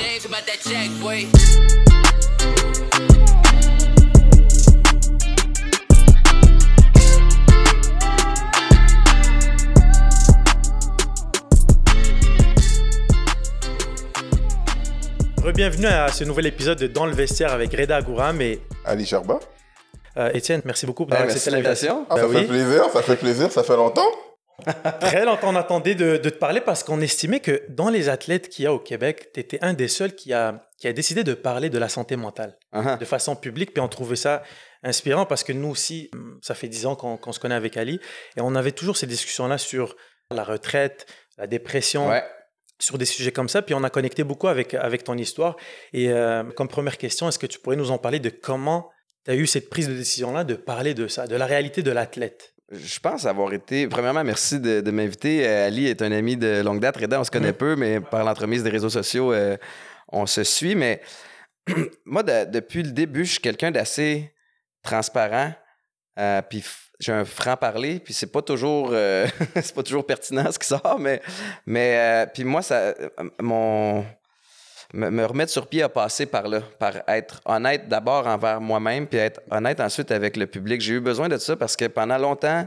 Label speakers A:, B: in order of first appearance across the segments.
A: James about that check, boy.
B: Bienvenue à ce nouvel épisode de Dans le vestiaire avec Reda Gouram et
C: Ali Sherba.
B: euh, Étienne. Merci beaucoup pour
D: Ben,
B: avoir
D: merci
B: accepté
D: de l'invitation.
C: Ah,
B: Ben
C: ça
B: oui.
C: fait plaisir, ça fait plaisir, ça fait longtemps.
B: Très longtemps on attendait de, de te parler parce qu'on estimait que dans les athlètes qu'il y a au Québec, tu étais un des seuls qui a, qui a décidé de parler de la santé mentale
D: Uh-huh.
B: de façon publique. Puis on trouvait ça inspirant parce que nous aussi, hum, ça fait dix ans qu'on se connaît avec Ali et on avait toujours ces discussions-là sur la retraite, la dépression.
D: Ouais.
B: sur des sujets comme ça. Puis on a connecté beaucoup avec, avec ton histoire. Et euh, comme première question, est-ce que tu pourrais nous en parler de comment tu as eu cette prise de décision-là de parler de ça, de la réalité de l'athlète?
D: Je pense avoir été. Premièrement, merci de, de m'inviter. Euh, Ali est un ami de longue date. Reda, on se connaît
B: Mhm.
D: peu, mais par l'entremise des réseaux sociaux, euh, on se suit. Mais moi, de- depuis le début, je suis quelqu'un d'assez transparent. Euh, puis j'ai un franc-parler, puis c'est pas toujours c'est pas toujours pertinent ce qui sort, mais, mais puis moi, ça, mon, me, me remettre sur pied a passé par là, par être honnête d'abord envers moi-même, puis être honnête ensuite avec le public. J'ai eu besoin de ça parce que pendant longtemps,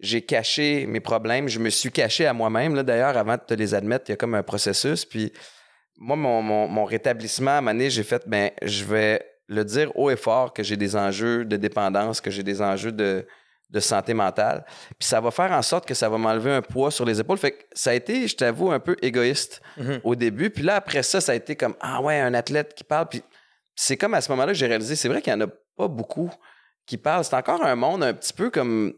D: j'ai caché mes problèmes. Je me suis caché à moi-même. là, D'ailleurs, avant de te les admettre, il y a comme un processus. Puis moi, mon rétablissement, à un moment donné, j'ai fait, ben, je vais le dire haut et fort que j'ai des enjeux de dépendance, que j'ai des enjeux de, de santé mentale. Puis ça va faire en sorte que ça va m'enlever un poids sur les épaules. Fait que ça a été, je t'avoue, un peu égoïste
B: Mhm.
D: au début. Puis là, après ça, ça a été comme Ah ouais, un athlète qui parle. Puis c'est comme à ce moment-là que j'ai réalisé, c'est vrai qu'il n'y en a pas beaucoup qui parlent. C'est encore un monde un petit peu comme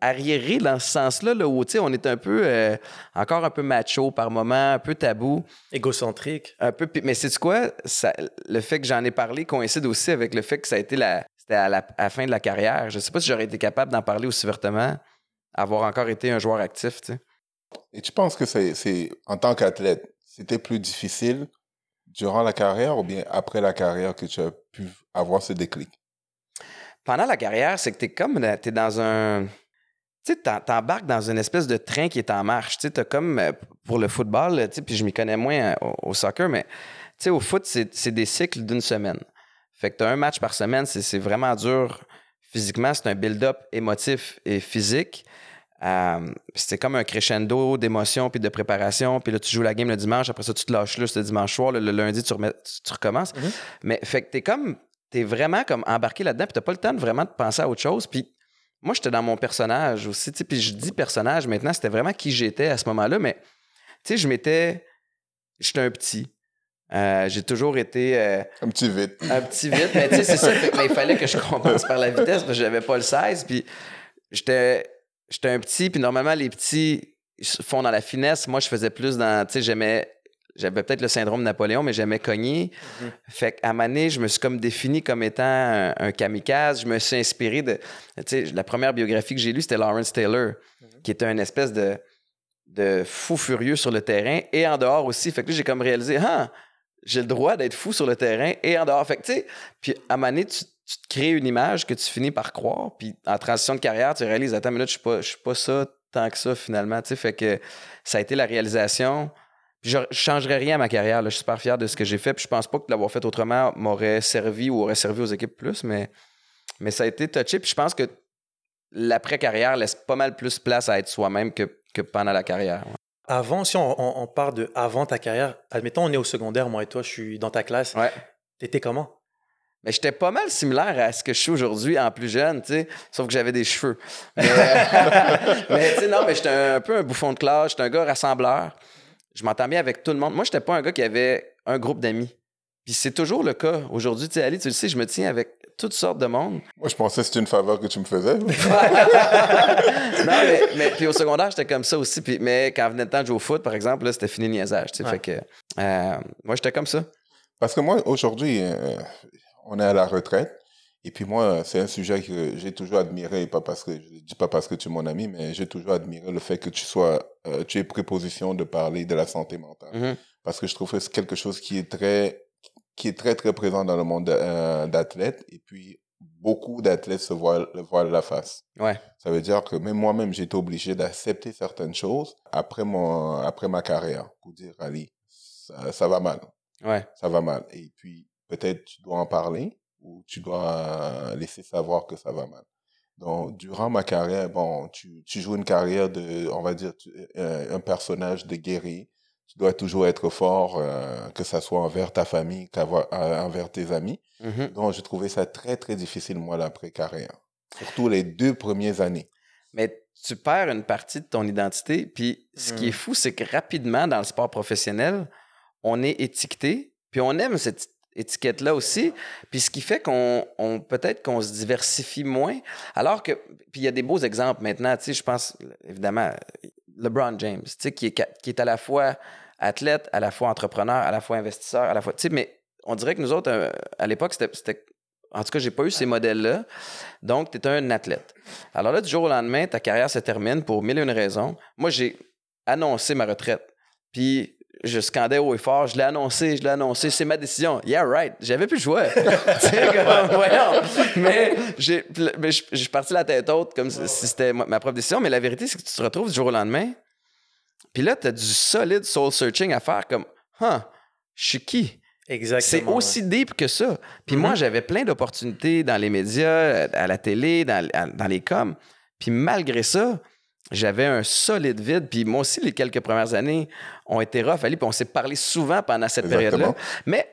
D: arriéré dans ce sens-là, là, où tu sais, on est un peu euh, encore un peu macho par moment, un peu tabou.
B: Égocentrique.
D: Un peu, mais c'est quoi? Ça, le fait que j'en ai parlé coïncide aussi avec le fait que ça a été la, c'était à la, à la fin de la carrière. Je sais pas si j'aurais été capable d'en parler aussi ouvertement, avoir encore été un joueur actif, tu sais.
C: Et tu penses que c'est, c'est en tant qu'athlète, c'était plus difficile durant la carrière ou bien après la carrière que tu as pu avoir ce déclic?
D: pendant la carrière, c'est que t'es comme dans- t'es dans un. Tu sais, t'embarques dans une espèce de train qui est en marche. Tu sais, comme euh, pour le football, tu sais, puis je m'y connais moins euh, au, au soccer, mais tu sais, au foot, c'est c'est des cycles d'une semaine. Fait que t'as un match par semaine, c'est c'est vraiment dur physiquement. C'est un build-up émotif et physique. Euh, c'est comme un crescendo d'émotions puis de préparation. Puis là, tu joues la game le dimanche. Après ça, tu te lâches là, ce dimanche soir. Le, le lundi, tu, remets- tu, tu recommences.
B: Mhm.
D: Mais fait que t'es comme... T'es vraiment comme embarqué là-dedans. Puis t'as pas le temps de vraiment de penser à autre chose. Puis moi, j'étais dans mon personnage aussi. tu Puis je dis personnage maintenant. C'était vraiment qui j'étais à ce moment-là. Mais tu sais, je m'étais... J'étais un petit. Euh, j'ai toujours été... euh,
C: Un petit vite.
D: un petit vite. Mais tu sais, c'est ça. Fait que, il fallait que je compense par la vitesse parce que j'avais pas le 16. Puis j'étais, j'étais un petit. Puis normalement, les petits font dans la finesse. Moi, je faisais plus dans. Tu sais, j'aimais. J'avais peut-être le syndrome de Napoléon, mais j'aimais cogner.
B: Mhm.
D: Fait qu'à donné, je me suis comme défini comme étant un, un kamikaze. Je me suis inspiré de. Tu sais, la première biographie que j'ai lue, c'était Lawrence Taylor, qui était un espèce de, de fou furieux sur le terrain et en dehors aussi. Fait que là, j'ai comme réalisé, ah, j'ai le droit d'être fou sur le terrain et en dehors. Fait que, tu sais, puis à un moment donné, tu, tu te crées une image que tu finis par croire, puis en transition de carrière, tu réalises, attends, mais là, je suis pas, suis pas ça tant que ça, finalement. Fait que ça a été la réalisation. Je, je changerais rien à ma carrière. Je suis super fier de ce que j'ai fait, puis je pense pas que l'avoir fait autrement m'aurait servi ou aurait servi aux équipes plus, mais, mais ça a été touché, puis je pense que l'après-carrière laisse pas mal plus place à être soi-même que, que pendant la carrière.
B: Avant, si on, on, on part de avant ta carrière, admettons, on est au secondaire, moi et toi, je suis dans ta classe.
D: Ouais.
B: T'étais comment?
D: Mais j'étais pas mal similaire à ce que je suis aujourd'hui en plus jeune, tu sais, sauf que j'avais des cheveux. Mais, mais tu sais, non, mais j'étais un, peu un bouffon de classe, j'étais un gars rassembleur. Je m'entends bien avec tout le monde. Moi, j'étais pas un gars qui avait un groupe d'amis. Puis c'est toujours le cas aujourd'hui. Tu sais, Ali, tu le sais, je me tiens avec toutes sortes de monde.
C: Moi, je pensais que c'était une faveur que tu me faisais.
D: non, mais, mais puis au secondaire, j'étais comme ça aussi. Puis, mais quand venait le temps de jouer au foot, par exemple, là, c'était fini le niaisage. tu sais.
B: Ouais.
D: Fait que, euh, moi, j'étais comme ça.
C: Parce que moi, aujourd'hui, euh, on est à la retraite. Et puis moi, c'est un sujet que j'ai toujours admiré, pas parce que je le dis pas parce que tu es mon ami, mais j'ai toujours admiré le fait que tu sois, euh, tu aies préposition de parler de la santé mentale.
D: Mhm.
C: Parce que je trouve que c'est quelque chose qui est très, qui est très très présent dans le monde euh, d'athlètes. Et puis beaucoup d'athlètes se voilent, le voilent la face.
D: Ouais.
C: Ça veut dire que même moi-même, été obligé d'accepter certaines choses après mon, après ma carrière pour dire, Ali, ça, ça va mal.
D: Ouais.
C: ça va mal. Et puis, peut-être tu dois en parler ou tu dois laisser savoir que ça va mal. Donc, durant ma carrière, bon, tu, tu joues une carrière de, on va dire, tu- euh, un personnage de guerrier. Tu dois toujours être fort, euh, que ça soit envers ta famille, qu'avoir- euh, envers tes amis.
D: Mhm.
C: Donc, j'ai trouvé ça très, très difficile, moi, l'après-carrière. Surtout les deux premières années.
D: Mais tu perds une partie de ton identité. Puis ce qui est
B: Mm.
D: fou, c'est que rapidement, dans le sport professionnel, on est étiqueté, puis on aime cette étiquette-là aussi. Puis ce qui fait qu'on on- peut-être qu'on se diversifie moins. Alors que, puis il y a des beaux exemples maintenant, tu sais, je pense, évidemment, LeBron James, tu sais, qui est, qui est à la fois athlète, à la fois entrepreneur, à la fois investisseur, à la fois, tu sais, mais on dirait que nous autres, euh, à l'époque, c'était- c'était en tout cas, j'ai pas eu ces modèles-là. Donc, tu es un athlète. Alors là, du jour au lendemain, ta carrière se termine pour mille et une raisons. Moi, j'ai annoncé ma retraite. Puis, je scandais haut et fort, je l'ai annoncé, je l'ai annoncé, c'est ma décision. Yeah, right. J'avais plus le choix. tu sais, comme, voyons. Mais, j'ai, mais je, je suis parti la tête haute comme si c'était ma propre décision. Mais la vérité, c'est que tu te retrouves du jour au lendemain. Puis là, tu as du solide soul searching à faire comme, huh, je suis qui?
B: Exactement.
D: C'est aussi deep que ça. Puis
B: Mhm.
D: moi, j'avais plein d'opportunités dans les médias, à la télé, dans, à- dans les coms. Puis malgré ça, j'avais un solide vide. Puis moi aussi, les quelques premières années ont été rough, Ali, puis on s'est parlé souvent pendant cette période-là. Mais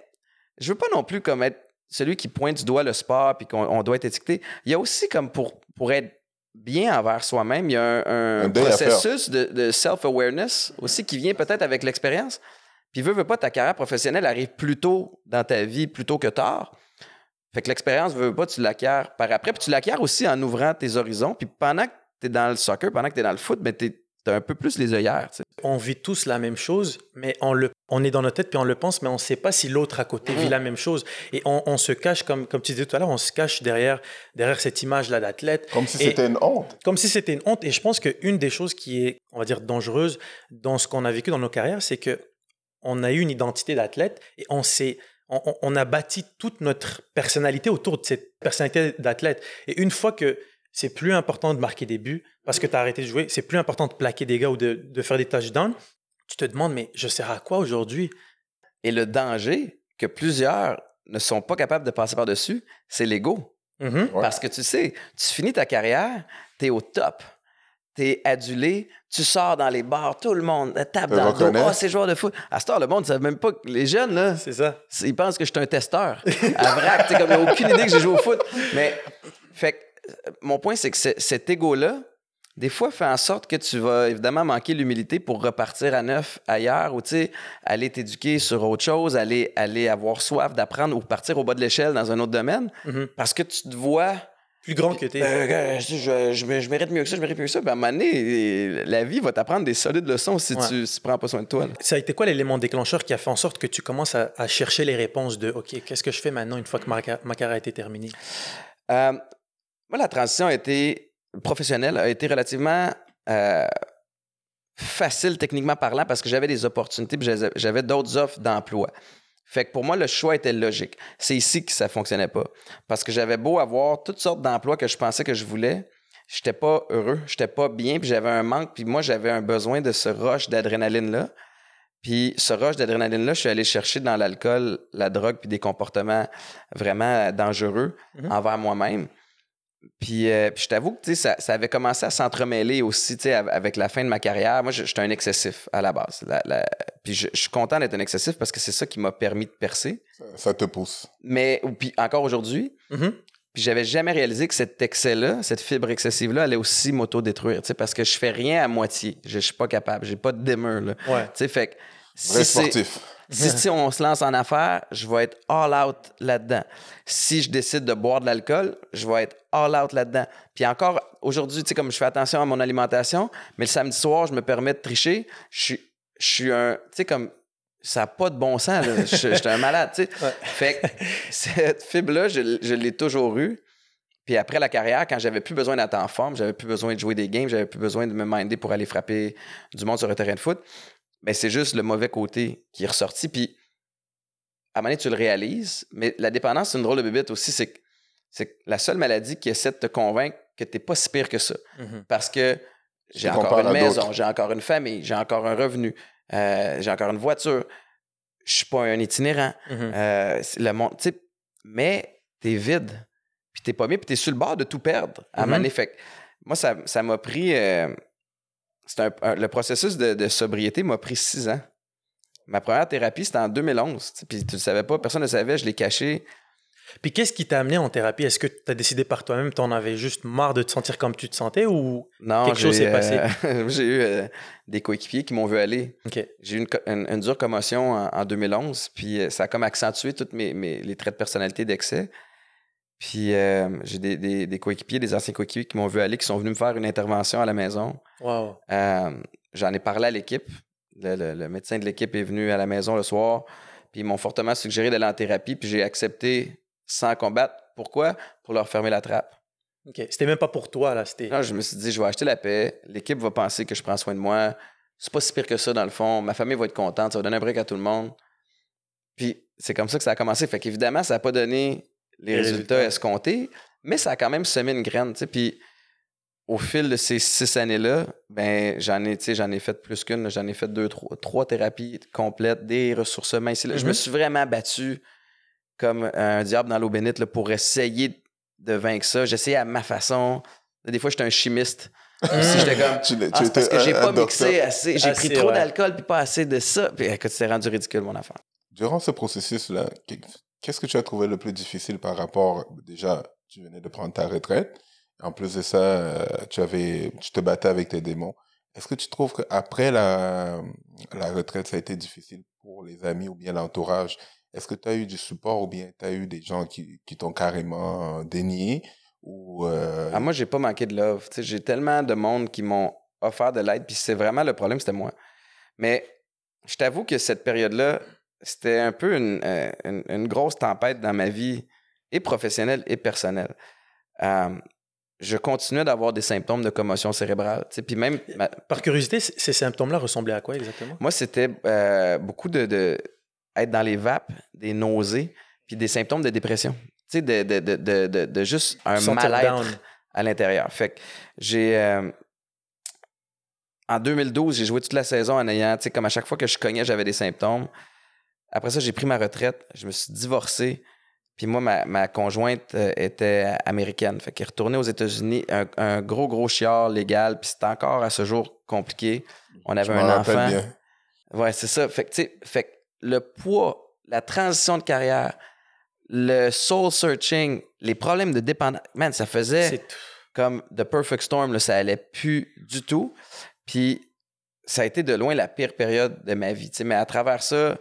D: je veux pas non plus comme être celui qui pointe du doigt le sport puis qu'on on doit être étiqueté. Il y a aussi comme pour, pour être bien envers soi-même, il y a un, processus de, de self-awareness aussi qui vient peut-être avec l'expérience. Puis veux, veux pas, ta carrière professionnelle arrive plus tôt dans ta vie, plutôt que tard. Fait que l'expérience, veux, veux pas, tu l'acquiers par après. Puis tu l'acquiers aussi en ouvrant tes horizons. Puis pendant que tu es dans le soccer, pendant que tu es dans le foot, ben tu as un peu plus les œillères.
B: On vit tous la même chose, mais on, le, on est dans notre tête puis on le pense, mais on ne sait pas si l'autre à côté vit
D: Mhm.
B: la même chose. Et on, on se cache, comme, comme tu disais tout à l'heure, on se cache derrière, derrière cette image-là d'athlète.
C: Comme si c'était une honte.
B: comme si c'était une honte. Et je pense qu'une des choses qui est, on va dire, dangereuse dans ce qu'on a vécu dans nos carrières, c'est que on a eu une identité d'athlète et on s'est, on, on- on a bâti toute notre personnalité autour de cette personnalité d'athlète. Et une fois que c'est plus important de marquer des buts parce que tu as arrêté de jouer, c'est plus important de plaquer des gars ou de, de faire des touchdowns, tu te demandes, mais je sers à quoi aujourd'hui?
D: Et le danger que plusieurs ne sont pas capables de passer par-dessus, c'est l'ego.
B: Mhm.
C: Ouais.
D: Parce que tu sais, tu finis ta carrière, tu es au top. Tu es adulé, tu sors dans les bars, tout le monde tape dans le dos. Ah, c'est joueur de foot. À ce temps, le monde ne savent même pas que les jeunes, là,
B: C'est ça.
D: ils pensent que je suis un testeur. À vrac, tu sais, comme ils n'ont aucune idée que j'ai joué au foot. Mais, fait que, mon point, c'est que ce- cet ego-là, des fois, fait en sorte que tu vas évidemment manquer l'humilité pour repartir à neuf ailleurs ou, aller t'éduquer sur autre chose, aller, aller avoir soif d'apprendre ou partir au bas de l'échelle dans un autre domaine
B: Mhm.
D: parce que tu te vois.
B: Plus grand que tu es.
D: Euh, gars, je, je- je mérite mieux que ça, je mérite mieux que ça. Puis à un moment donné, la vie va t'apprendre des solides leçons si
B: Ouais.
D: tu si tu prends pas soin de toi. là.
B: Ça a été quoi l'élément déclencheur qui a fait en sorte que tu commences à, à chercher les réponses de OK, qu'est-ce que je fais maintenant une fois que ma carrière a été terminée?
D: Euh, moi, la transition a été professionnelle, a été relativement euh, facile techniquement parlant parce que j'avais des opportunités puis j'avais- d'autres offres d'emploi. Fait que pour moi, le choix était logique. C'est ici que ça fonctionnait pas. Parce que j'avais beau avoir toutes sortes d'emplois que je pensais que je voulais, j'étais pas heureux, j'étais pas bien, puis j'avais un manque, puis moi, j'avais un besoin de ce rush d'adrénaline-là. Puis ce rush d'adrénaline-là, je suis allé chercher dans l'alcool, la drogue, puis des comportements vraiment dangereux
B: Mhm.
D: envers moi-même. Puis, euh, puis je t'avoue que ça, ça avait commencé à s'entremêler aussi avec la fin de ma carrière. Moi, je- j'étais un excessif à la base. La- la- Puis je, je suis content d'être un excessif parce que c'est ça qui m'a permis de percer.
C: Ça, ça te pousse.
D: Mais puis encore aujourd'hui,
B: Mhm.
D: puis j'avais jamais réalisé que cet excès-là, cette fibre excessive-là, allait aussi m'auto-détruire. Parce que je fais rien à moitié. Je, je suis pas capable. J'ai pas de dimmer. Là.
B: Ouais.
D: fait que si
C: sportif.
D: Si, si on se lance en affaires, je vais être all out là-dedans. Si je décide de boire de l'alcool, je vais être all out là-dedans. Puis encore, aujourd'hui, tu sais, comme je fais attention à mon alimentation, mais le samedi soir, je me permets de tricher, je suis, je suis un, tu sais, comme, ça n'a pas de bon sens, là. Je je suis un malade, tu sais.
B: Ouais.
D: Fait que cette fibre-là, je, je l'ai toujours eue. Puis après la carrière, quand j'avais plus besoin d'être en forme, j'avais plus besoin de jouer des games, j'avais plus besoin de me minder pour aller frapper du monde sur un terrain de foot, mais c'est juste le mauvais côté qui est ressorti. Puis à un moment donné, tu le réalises, mais la dépendance, c'est une drôle de bébête aussi. C'est que, c'est la seule maladie qui essaie de te convaincre que tu n'es pas si pire que ça.
B: Mhm.
D: Parce que j'ai encore une maison, j'ai encore une famille, j'ai encore un revenu, euh, j'ai encore une voiture. je suis pas un itinérant.
B: Mhm.
D: Euh, c'est le monde, tu sais, mais t'es vide, puis t'es pas bien, puis t'es sur le bord de tout perdre à un
B: Mhm.
D: moment donné. Fait que moi, ça ça m'a pris. euh, un- un- le processus de, de sobriété m'a pris six ans. Ma première thérapie, c'était en 2011. tu sais, Puis tu le savais pas, personne ne savait, je l'ai caché.
B: Puis qu'est-ce qui t'a amené en thérapie? Est-ce que tu as décidé par toi-même, tu en avais juste marre de te sentir comme tu te sentais ou
D: Non,
B: Quelque chose s'est passé?
D: euh, j'ai eu euh, des coéquipiers qui m'ont vu aller. J'ai eu une, co- une- une dure commotion en, en 2011, puis euh, ça a comme accentué mes, mes- les traits de personnalité d'excès. Puis euh, j'ai des, des- des coéquipiers, des anciens coéquipiers qui m'ont vu aller, qui sont venus me faire une intervention à la maison.
B: Wow.
D: Euh, J'en ai parlé à l'équipe. Le, le- le médecin de l'équipe est venu à la maison le soir, puis ils m'ont fortement suggéré d'aller en thérapie, puis j'ai accepté sans combattre. Pourquoi? Pour leur fermer la trappe.
B: Ok. C'était même pas pour toi là.
D: Là, je me suis dit, je vais acheter la paix. L'équipe va penser que je prends soin de moi. C'est pas si pire que ça, dans le fond. Ma famille va être contente. Ça va donner un break à tout le monde. Puis, c'est comme ça que ça a commencé. Fait qu'évidemment, ça n'a pas donné les,
B: Les
D: résultats,
B: résultats.
D: escomptés, mais ça a quand même semé une graine. Puis, au fil de ces six années-là, ben, j'en ai, tu sais, j'en ai fait plus qu'une. J'en ai fait deux, trois, trois thérapies complètes, des ressourcements ici. là. Je me
B: Mhm.
D: suis vraiment battu comme un diable dans l'eau bénite là, pour essayer de vaincre ça. J'essayais à ma façon. Des fois, j'étais un chimiste. Aussi, j'étais comme.
C: Tu, l'es-
D: Ah, parce que j'ai pas mixé assez. J'ai pris trop
B: ouais.
D: d'alcool puis pas assez de ça. Puis écoute, c'est rendu ridicule, mon affaire.
C: Durant ce processus-là, qu'est-ce que tu as trouvé le plus difficile par rapport, déjà, tu venais de prendre ta retraite, en plus de ça, euh, tu, avais, tu te battais avec tes démons. Est-ce que tu trouves qu'après la, la retraite, ça a été difficile pour les amis ou bien l'entourage? Est-ce que tu as eu du support ou bien tu as eu des gens qui, qui t'ont carrément dénié ou, euh,
D: Ah, moi, j'ai pas manqué de love. J'ai tellement de monde qui m'ont offert de l'aide, puis c'est vraiment le problème, c'était moi. Mais je t'avoue que cette période-là, c'était un peu une, euh, une- une grosse tempête dans ma vie, et professionnelle et personnelle. Euh, je continuais d'avoir des symptômes de commotion cérébrale. Puis même, ma-
B: Par curiosité, ces symptômes-là ressemblaient à quoi exactement?
D: Moi, c'était euh, beaucoup de, de être dans les vapes, des nausées, puis des symptômes de dépression. Tu sais, de, de, de, de, de- de juste un mal-être à l'intérieur. Fait que j'ai. euh, en 2012, j'ai joué toute la saison en ayant, tu sais, comme à chaque fois que je cognais, j'avais des symptômes. Après ça, j'ai pris ma retraite, je me suis divorcé. Puis moi, ma, ma conjointe euh, était américaine. Fait qu'elle est retournée aux États-Unis, un, un gros, gros chiard légal. Puis c'était encore à ce jour compliqué. On avait un enfant.
C: bien.
D: Ouais, c'est ça. Fait que, tu sais, fait que le poids, la transition de carrière, le soul searching, les problèmes de dépendance, man, ça faisait comme The Perfect Storm, là, ça allait plus du tout. Puis ça a été de loin la pire période de ma vie. tu sais. Mais à travers ça,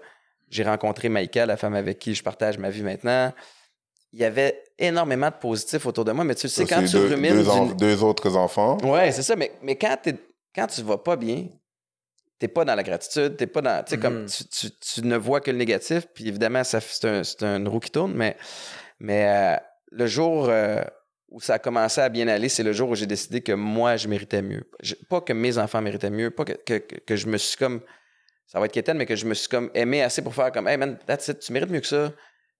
D: j'ai rencontré Maïka, la femme avec qui je partage ma vie maintenant. Il y avait énormément de positifs autour de moi, mais tu sais, quand tu
C: deux,
D: rumines
C: deux, en- deux autres enfants.
D: Ouais, c'est ça. Mais, mais quand, t'es- quand tu vas pas bien, t'es pas dans la gratitude, t'es pas dans. Tu sais, comme
B: Mhm.
D: tu, tu- tu ne vois que le négatif, puis évidemment, c'est, un, c'est une roue qui tourne, mais, mais euh, le jour euh, où ça a commencé à bien aller, c'est le jour où j'ai décidé que moi, je méritais mieux. Je- pas que mes enfants méritaient mieux, pas que, que, que- que je me suis comme. Ça va être quétaine, mais que je me suis comme aimé assez pour faire comme Hey man, that's it, tu mérites mieux que ça.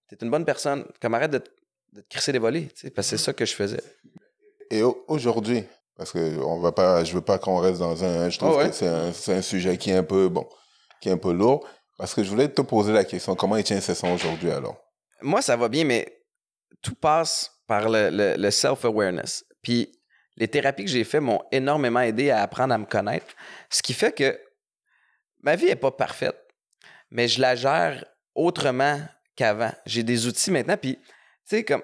D: T'es une bonne personne. Comme arrête de, te- de te crisser des volets, parce que c'est ça que je faisais.
C: Et au- aujourd'hui, parce que on va pas, je veux pas qu'on reste dans un, je trouve
D: ouais.
C: que c'est un, sujet qui est un peu, bon, qui est un peu lourd, parce que je voulais te poser la question, comment Étienne se sent aujourd'hui alors?
D: moi, ça va bien, mais tout passe par le, le- le self-awareness. Puis les thérapies que j'ai faites m'ont énormément aidé à apprendre à me connaître. Ce qui fait que ma vie n'est pas parfaite, mais je la gère autrement qu'avant. J'ai des outils maintenant, puis tu sais, comme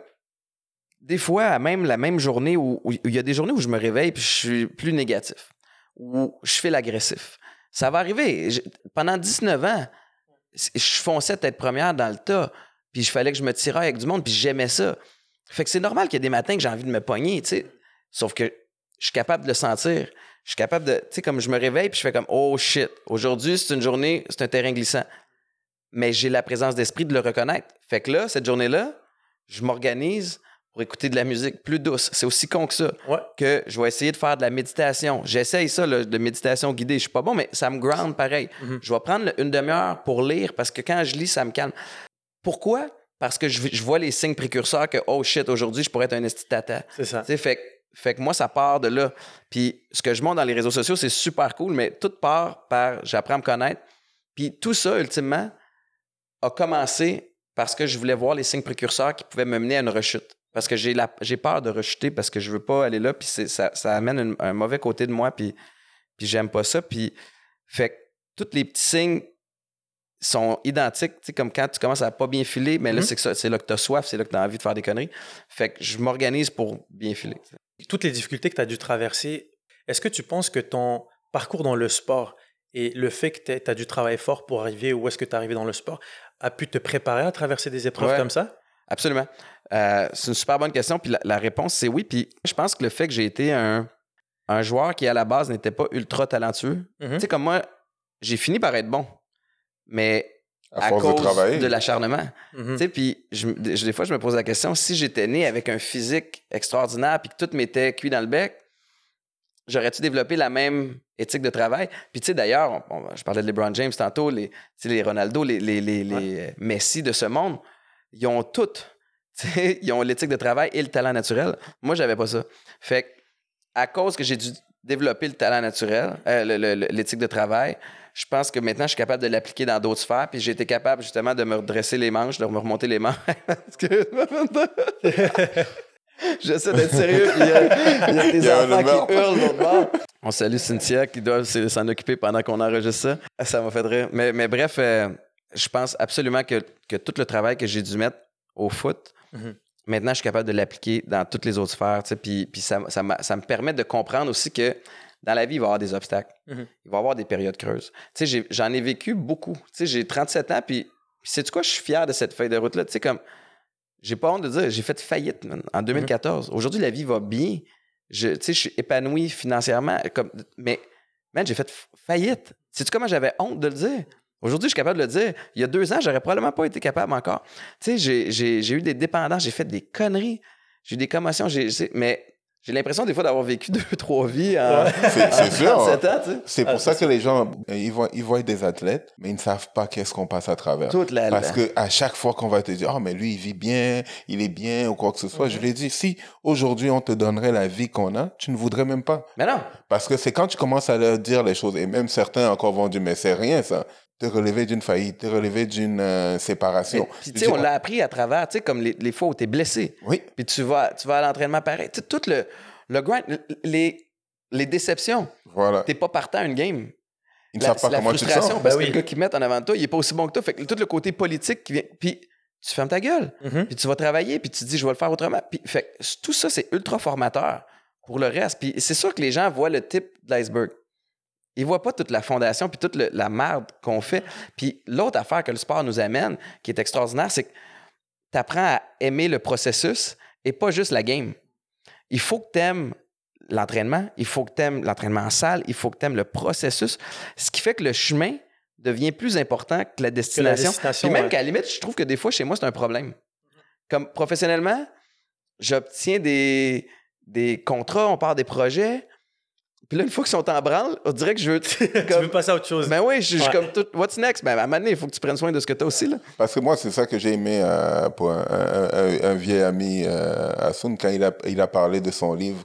D: des fois, même la même journée où il y a des journées où je me réveille puis je suis plus négatif, où je fais l'agressif. Ça va arriver. Je- pendant 19 ans, je fonçais tête première dans le tas, puis il fallait que je me tiraille avec du monde, puis j'aimais ça. Fait que c'est normal qu'il y a des matins que j'ai envie de me pogner, tu sais. Sauf que je suis capable de le sentir. Je suis capable de, tu sais, comme je me réveille, puis je fais comme, oh shit, aujourd'hui, c'est une journée, c'est un terrain glissant. Mais j'ai la présence d'esprit de le reconnaître. Fait que là, cette journée-là, je m'organise pour écouter de la musique plus douce. C'est aussi con que ça
B: Ouais.
D: que je vais essayer de faire de la méditation. J'essaye ça, là, de méditation guidée. Je suis pas bon, mais ça me ground pareil.
B: Mhm.
D: Je vais prendre une demi-heure pour lire parce que quand je lis, ça me calme. Pourquoi? Parce que je, je vois les signes précurseurs que, oh shit, aujourd'hui, je pourrais être un esti de tata.
B: C'est ça.
D: Tu sais, fait, que- fait que moi, ça part de là. Puis ce que je montre dans les réseaux sociaux, c'est super cool, mais tout part par j'apprends à me connaître. Puis tout ça, ultimement, a commencé parce que je voulais voir les signes précurseurs qui pouvaient me mener à une rechute. Parce que j'ai, la, j'ai peur de rechuter parce que je veux pas aller là, puis c'est- ça, ça amène un, un mauvais côté de moi, puis, puis j'aime pas ça. Puis, fait que tous les petits signes sont identiques. Tu sais, comme quand tu commences à pas bien filer, mais là,
B: Mhm.
D: c'est, que ça- c'est là que tu as soif, c'est là que tu as envie de faire des conneries. Fait que je m'organise pour bien filer.
B: Toutes les difficultés que tu as dû traverser, est-ce que tu penses que ton parcours dans le sport et le fait que tu as dû travailler fort pour arriver où est-ce que tu es arrivé dans le sport a pu te préparer à traverser des épreuves
D: Ouais.
B: comme ça?
D: Absolument. Euh, c'est une super bonne question. Puis la, la réponse, c'est oui. Puis je pense que le fait que j'ai été un, un joueur qui, à la base, n'était pas ultra talentueux.
B: Mhm.
D: Tu sais, comme moi, j'ai fini par être bon. Mais
C: À
D: à,
C: force
D: cause
C: de travailler.
D: de l'acharnement. Tu sais, puis je- je- des fois, je me pose la question, si j'étais né avec un physique extraordinaire puis que tout m'était cuit dans le bec, j'aurais-tu développé la même éthique de travail? Puis tu sais, d'ailleurs, je parlais de LeBron James tantôt, les, les Ronaldo, les, les, les, les, Messi de ce monde, ils ont toutes. Ils ont l'éthique de travail et le talent naturel. Moi, j'avais pas ça. Fait que, à cause que j'ai dû développer le talent naturel, euh, l'éthique de travail, je pense que maintenant, je suis capable de l'appliquer dans d'autres sphères. Puis j'ai été capable justement de me redresser les manches, de me remonter les manches. J'essaie d'être sérieux. Il y a, il y a des
C: Il y a
D: enfants qui hurlent l'autre bord. On salue Cynthia qui doit s'en occuper pendant qu'on enregistre ça. Ça m'a fait rire. Mais, mais bref, euh, je pense absolument que, que tout le travail que j'ai dû mettre au foot,
B: Mhm.
D: maintenant, je suis capable de l'appliquer dans toutes les autres sphères. Puis, puis ça, ça, ça me permet de comprendre aussi que dans la vie, il va y avoir des obstacles.
B: Mhm.
D: Il va y avoir des périodes creuses. Tu sais, j'en ai vécu beaucoup. Tu sais, j'ai 37 ans, puis, sais-tu quoi? Je suis fier de cette feuille de route-là. Tu sais, comme, j'ai pas honte de dire, j'ai fait faillite man, en 2014. Aujourd'hui, la vie va bien. Je, tu sais, je suis épanoui financièrement. Comme, mais, man, j'ai fait faillite. Sais-tu comment j'avais honte de le dire? Aujourd'hui, je suis capable de le dire. Il y a deux ans, j'aurais probablement pas été capable encore. Tu sais, j'ai- eu des dépendances, j'ai fait des conneries, j'ai eu des commotions, j'ai- mais j'ai l'impression des fois d'avoir vécu deux, trois vies en.
C: C'est
D: en
C: c'est sûr.
D: 37 ans, tu sais.
C: C'est
B: Ah,
C: pour ça
B: c'est
C: que les gens, euh, ils voient, ils voient des athlètes, mais ils ne savent pas qu'est-ce qu'on passe à travers.
D: Toute la,
C: Parce que à chaque fois qu'on va te dire, oh, mais lui, il vit bien, il est bien, ou quoi que ce soit, je lui ai dit, si aujourd'hui on te donnerait la vie qu'on a, tu ne voudrais même pas.
D: Mais non,
C: Parce que c'est quand tu commences à leur dire les choses, et même certains encore vont dire, mais c'est rien ça, te relever d'une faillite, te relever d'une euh, séparation.
D: Puis, tu sais, on l'a appris à travers, tu sais, comme les, les fois où tu es blessé.
C: Oui,
D: Puis tu vas, tu vas à l'entraînement pareil. Tu sais, tout le, le grind, les, les déceptions.
C: voilà.
D: T'es pas partant à une game.
C: Ils ne
D: La,
C: savent pas
D: la
C: comment tu te
D: frustration,
C: sens.
D: parce
B: Ben
D: que
B: oui.
D: le gars qui met en avant de toi, il est pas aussi bon que toi. Fait que tout le côté politique qui vient. Puis tu fermes ta gueule.
B: Mhm.
D: Puis tu vas travailler, puis tu te dis, je vais le faire autrement. Puis fait que tout ça, c'est ultra formateur pour le reste. Puis c'est sûr que les gens voient le type de l'iceberg. Ils voient pas toute la fondation, puis toute le- la merde qu'on fait. Puis l'autre affaire que le sport nous amène, qui est extraordinaire, c'est que tu apprends à aimer le processus et pas juste la game. Il faut que tu aimes l'entraînement, il faut que tu aimes l'entraînement en salle, il faut que tu aimes le processus, ce qui fait que le chemin devient plus important que la
B: Que la
D: destination.
B: destination,
D: Puis même
B: ouais.
D: qu'à la limite, je trouve que des fois, chez moi, c'est un problème. Comme professionnellement, j'obtiens des, des contrats, on part des projets. Puis là, une fois qu'ils sont en branle, on dirait que je veux.
B: tu
D: comme-
B: veux passer à autre chose.
D: ben oui, je je suis
B: Ouais.
D: comme tout. What's next? Ben à un moment donné, il faut que tu prennes soin de ce que tu as aussi. Là.
C: Parce que moi, c'est ça que j'ai aimé euh, pour un, un- un- un vieil ami, euh, Asun, quand il a, il a parlé de son livre.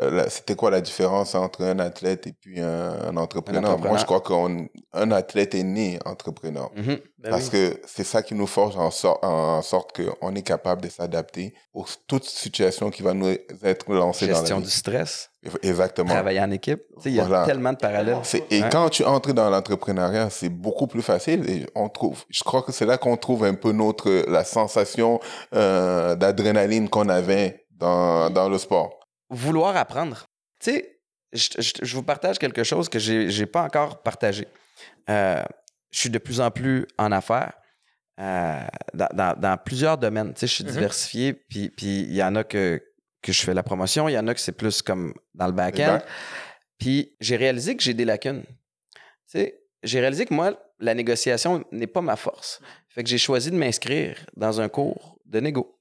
C: Euh, C'était quoi la différence entre un athlète et puis un, un entrepreneur?
D: entrepreneur.
C: Moi, je crois qu'un athlète est né entrepreneur.
D: Mhm.
B: Ben
C: Parce
B: oui.
C: que c'est ça qui nous forge en, sor- en sorte qu'on est capable de s'adapter aux toute situation qui va nous être lancée dans
D: Gestion
C: la
D: du
C: vie.
D: stress,
C: Exactement.
D: travailler en équipe. Il y a
C: Voilà.
D: tellement de parallèles.
C: Et quand tu entres dans l'entrepreneuriat, c'est beaucoup plus facile. Et on trouve, je crois que c'est là qu'on trouve un peu notre la sensation euh, d'adrénaline qu'on avait dans, dans le sport.
D: Vouloir apprendre. Tu sais, je, je- je vous partage quelque chose que j'ai n'ai pas encore partagé. Euh, je suis de plus en plus en affaires. euh, dans, dans- dans plusieurs domaines. Tu sais, je suis
B: Mhm.
D: diversifié, puis puis il y en a que, que je fais la promotion, il y en a que c'est plus comme dans le back-end.
C: back.
D: Puis j'ai réalisé que j'ai des lacunes. Tu sais, j'ai réalisé que moi, la négociation n'est pas ma force. Fait que j'ai choisi de m'inscrire dans un cours de négo.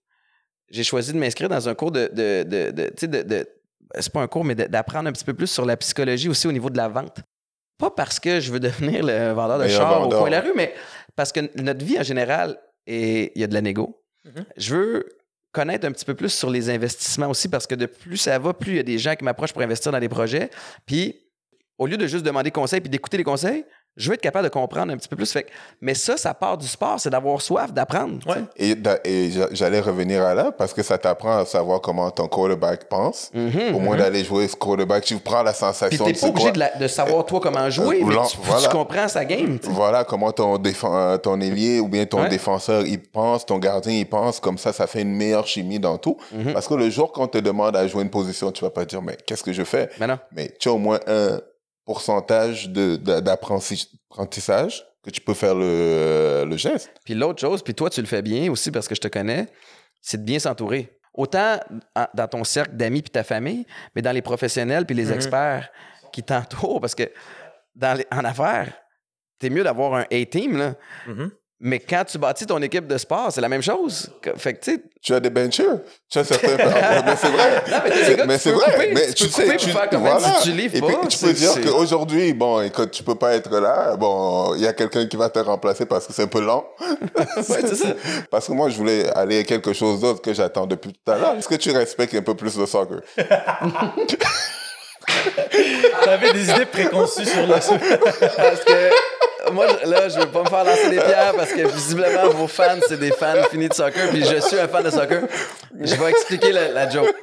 D: J'ai choisi de m'inscrire dans un cours de. de, de, de- tu sais, de, de- c'est pas un cours, mais d'apprendre un petit peu plus sur la psychologie aussi au niveau de la vente. Pas parce que je veux devenir le vendeur de char au coin de la rue, mais parce que notre vie en général, est- il y a de la négo.
B: Mhm.
D: Je veux connaître un petit peu plus sur les investissements aussi parce que de plus ça va, plus il y a des gens qui m'approchent pour investir dans des projets. Puis, au lieu de juste demander conseil puis d'écouter les conseils, je veux être capable de comprendre un petit peu plus. Fait que- mais ça, ça part du sport, c'est d'avoir soif d'apprendre.
B: Ouais.
C: Et, j'allais revenir à là parce que ça t'apprend à savoir comment ton quarterback pense.
D: Mhm,
C: Au moins d'aller jouer ce quarterback, tu prends la
D: Puis
C: sensation
D: t'es
C: de
D: pas obligé de, la- de savoir toi comment jouer,
C: Euh,
D: mais
C: non,
D: tu,
C: voilà.
D: tu comprends sa game.
C: Voilà comment ton, défend, euh, ton ailier ou bien ton
D: Ouais.
C: défenseur il pense, ton gardien il pense, comme ça, ça fait une meilleure chimie dans tout.
D: Mhm.
C: Parce que le jour qu'on te demande à jouer une position, tu vas pas dire, mais qu'est-ce que je fais?
D: Mais non.
C: Mais tu as au moins un pourcentage d'apprentissage que tu peux faire le, le geste.
D: Puis l'autre chose, puis toi, tu le fais bien aussi parce que je te connais, c'est de bien s'entourer. Autant dans ton cercle d'amis puis ta famille, mais dans les professionnels puis les
B: Mhm.
D: experts qui t'entourent. Parce que dans les- en affaires, t'es mieux d'avoir un A-team, là.
B: Mhm.
D: Mais quand tu bâtis ton équipe de sport, c'est la même chose. Fait que, tu sais,
C: Tu as des benchers. Tu as certains. Mais c'est vrai.
D: Non, mais
C: C'est-
D: gars que
C: mais
D: tu
C: c'est
D: peux
C: vrai.
D: couper,
C: mais
D: tu peux couper pour faire comme si tu livres
C: Et puis,
D: pas,
C: tu
D: c'est-
C: peux dire qu'aujourd'hui, bon, écoute, tu peux pas être là. Bon, il y a quelqu'un qui va te remplacer parce que c'est un peu lent.
D: ouais, c'est ça.
C: Parce que moi, je voulais aller à quelque chose d'autre que j'attends depuis tout à l'heure. Est-ce que tu respectes un peu plus le soccer?
B: T'avais des idées préconçues sur le
D: Parce que moi, là, je veux pas me faire lancer des pierres parce que visiblement, vos fans, c'est des fans finis de soccer, puis je suis un fan de soccer. Je vais expliquer la, la joke.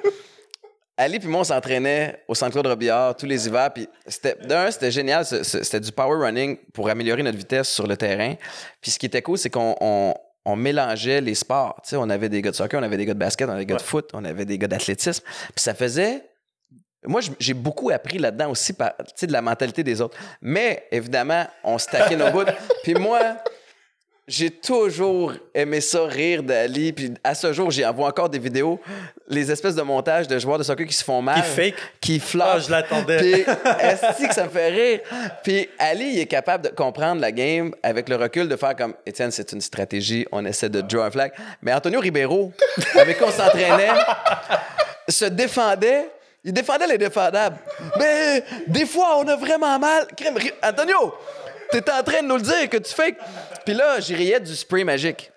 D: Ali puis moi, on s'entraînait au Centre Claude Robillard tous les hivers. Puis c'était, d'un, c'était génial. C'était du power running pour améliorer notre vitesse sur le terrain. Puis ce qui était cool, c'est qu'on on, on mélangeait les sports. Tu sais, on avait des gars de soccer, on avait des gars de basket, on avait des gars de foot, on avait des gars d'athlétisme. Puis ça faisait moi, j'ai beaucoup appris là-dedans aussi, par, tu sais, de la mentalité des autres. Mais, évidemment, on se taquait nos bouts. Puis moi, j'ai toujours aimé ça, rire d'Ali. Puis à ce jour, j'y envoie encore des vidéos, les espèces de montages de joueurs de soccer qui se font mal.
B: Qui fake?
D: Qui
B: Ah,
D: flashent.
B: je l'attendais.
D: Puis, est que ça me fait rire? Puis, Ali, il est capable de comprendre la game avec le recul, de faire comme Étienne, c'est une stratégie, on essaie de draw un flag. Mais Antonio Ribeiro, avec qui on s'entraînait, se défendait. Il défendait les défendables. Mais des fois, on a vraiment mal. Crème, Antonio, t'es en train de nous le dire que tu fais. Puis là, j'y riais du spray magique.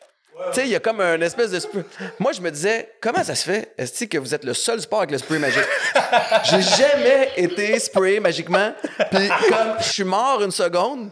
D: Tu sais, il y a comme un espèce de spray. Moi, je me disais, comment ça se fait, est que vous êtes le seul sport avec le spray magique? J'ai jamais été spray magiquement. Puis comme je suis mort une seconde,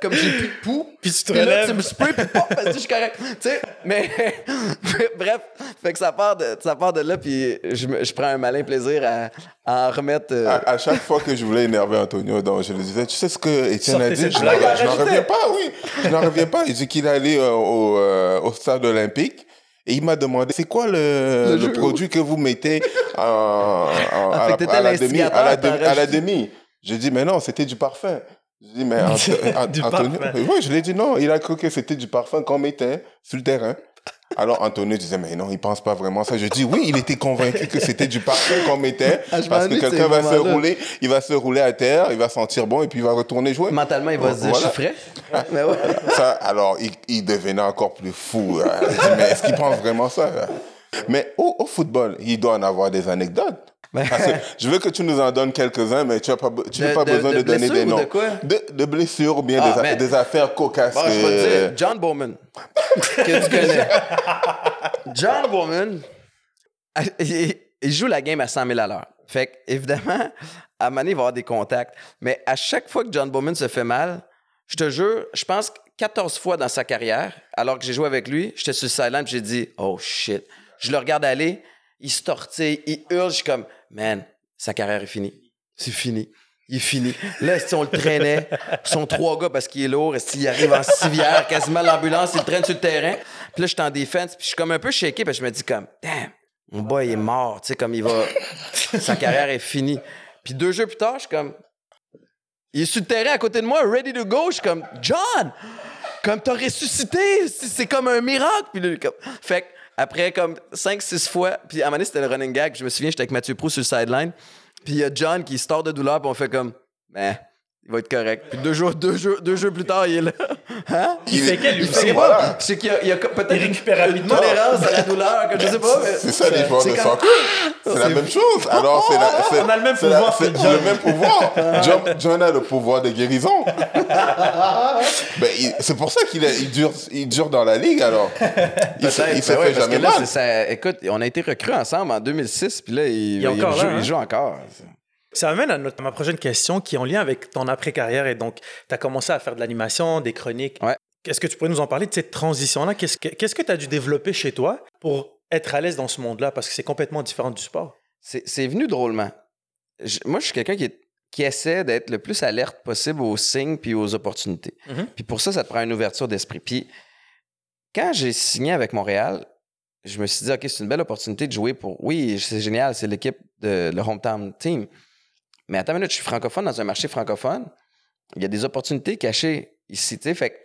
D: comme j'ai plus de poux.
B: Puis tu te relèves.
D: tu me sprays, puis pop, parce que je suis correct. Tu sais, mais bref, fait que ça part de, ça part de là, puis je, me- je prends un malin plaisir à, à en remettre. euh,
C: À, à chaque fois que je voulais énerver Antonio, donc je lui disais, tu sais ce que Étienne a dit? Je n'en je reviens pas, oui. Je n'en reviens pas. Il dit qu'il est allé euh, au, euh, au stade olympique. Et il m'a demandé, c'est quoi le, le produit que vous mettez en- en-
D: Ah,
C: à,
D: fait
C: la, à la demi, à, la demi, à la demi? J'ai dit, mais non, c'était du parfum. J'ai dit, mais Antonio, oui, je lui ai dit non. Il a cru que c'était du parfum qu'on mettait sur le terrain. Alors Antonio disait, mais non, il pense pas vraiment ça. Je dis, oui, il était convaincu que c'était du parfum qu'on mettait.
D: Ah, je
C: parce que quelqu'un va se rouler, il va se rouler à terre, il va sentir bon et puis il va retourner jouer.
D: Mentalement, il va se dire, je suis frais. Ouais.
C: Ça, alors, il, il devenait encore plus fou. là. Il dit, mais est-ce qu'il pense vraiment ça? là? Mais au, au football, il doit en avoir des anecdotes. Parce que je veux que tu nous en donnes quelques-uns, mais tu n'as pas, be- tu
D: De-
C: n'as pas
D: de-
C: besoin de,
D: de
C: donner des
D: ou
C: noms.
D: de quoi?
C: De, de blessures ou bien
D: Ah,
C: des, affaires cocasses.
D: Bon, je vais te dire, John Bowman, que tu connais. John Bowman, il, il joue la game à 100 000 à l'heure. Fait que, évidemment, à un moment donné, il va avoir des contacts. Mais à chaque fois que John Bowman se fait mal, je te jure, je pense que 14 fois dans sa carrière, alors que j'ai joué avec lui, j'étais sur le sideline et j'ai dit « Oh shit ». Je le regarde aller, il se tortille, il hurle, je suis comme « Man, sa carrière est finie. C'est fini. » Il est fini. Là, si on le traînait, son trois gars parce qu'il est lourd, il arrive en civière, quasiment l'ambulance, il le traîne sur le terrain. Puis là, je suis en défense, puis je suis comme un peu shaké, que je me dis comme, damn, mon boy est mort, tu sais, comme il va, sa carrière est finie. Puis deux jours plus tard, je suis comme, il est sur le terrain à côté de moi, ready to go. Je suis comme, John, comme t'as ressuscité, c'est c'est comme un miracle. Puis là, comme, fait que après comme 5-6 fois, puis à un moment c'était le running gag. Je me souviens, j'étais avec Mathieu Prou sur le sideline. Puis il y a John qui sort de douleur, puis on fait comme, ben, il va être correct. Puis deux jours, deux jours, deux jours plus tard, il est là. Hein?
B: Il fait quel, lui?
D: Je sais pas. C'est qu'il y a, il a peut-être
B: Il récupère
D: une tolérance à la douleur, que je sais pas. mais-
C: C'est ça, les joueurs
D: C'est
C: de soccer. C'est la même chose. Alors, c'est la-
B: On a le même pouvoir
C: C'est
B: John.
C: le même pouvoir. John, John a le pouvoir de guérison. ben, il- c'est pour ça qu'il il dure, il dure dans la ligue, alors. Il il se
D: ben ouais,
C: fait
D: que
C: jamais
D: là,
C: mal.
D: ça- écoute, on a été recrues ensemble en 2006, puis là, il,
B: Il
D: il
B: hein?
D: il joue encore.
B: Ça amène à, notre, à ma prochaine question qui est en lien avec ton après-carrière. Et donc, tu as commencé à faire de l'animation, des chroniques.
D: Ouais.
B: Est-ce que tu pourrais nous en parler de cette transition-là? Qu'est-ce que tu as dû développer chez toi pour être à l'aise dans ce monde-là? Parce que c'est complètement différent du sport.
D: C'est venu drôlement. Je- moi, je suis quelqu'un qui, essaie d'être le plus alerte possible aux signes puis aux opportunités.
B: Mhm.
D: Puis pour ça, ça te prend une ouverture d'esprit. Puis quand j'ai signé avec Montréal, je me suis dit, OK, c'est une belle opportunité de jouer pour. Oui, c'est génial, c'est l'équipe de le hometown team. Mais attends une minute, je suis francophone dans un marché francophone. Il y a des opportunités cachées ici, tu sais. Fait que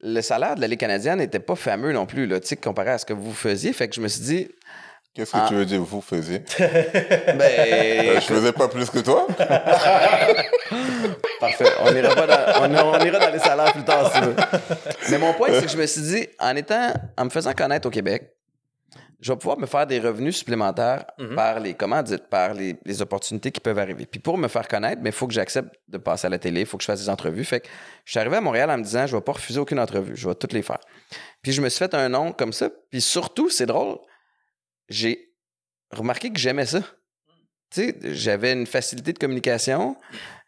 D: le salaire de la Ligue canadienne n'était pas fameux non plus, là, tu sais, comparé à ce que vous faisiez. Fait que je me suis dit,
C: Qu'est-ce que
D: Ah.
C: tu veux dire, vous faisiez?
D: Ben.
C: Euh, Je faisais pas plus que toi?
D: Parfait. On ira, pas dans, on, on ira dans les salaires plus tard, si tu veux. Mais mon point, c'est que je me suis dit, en étant, en me faisant connaître au Québec, je vais pouvoir me faire des revenus supplémentaires
B: Mhm.
D: par les commandites, par les, les opportunités qui peuvent arriver. Puis pour me faire connaître, il faut que j'accepte de passer à la télé, il faut que je fasse des entrevues. Fait que je suis arrivé à Montréal en me disant, je vais pas refuser aucune entrevue, je vais toutes les faire. Puis je me suis fait un nom comme ça. Puis surtout, c'est drôle, j'ai remarqué que j'aimais ça. Tu sais, j'avais une facilité de communication.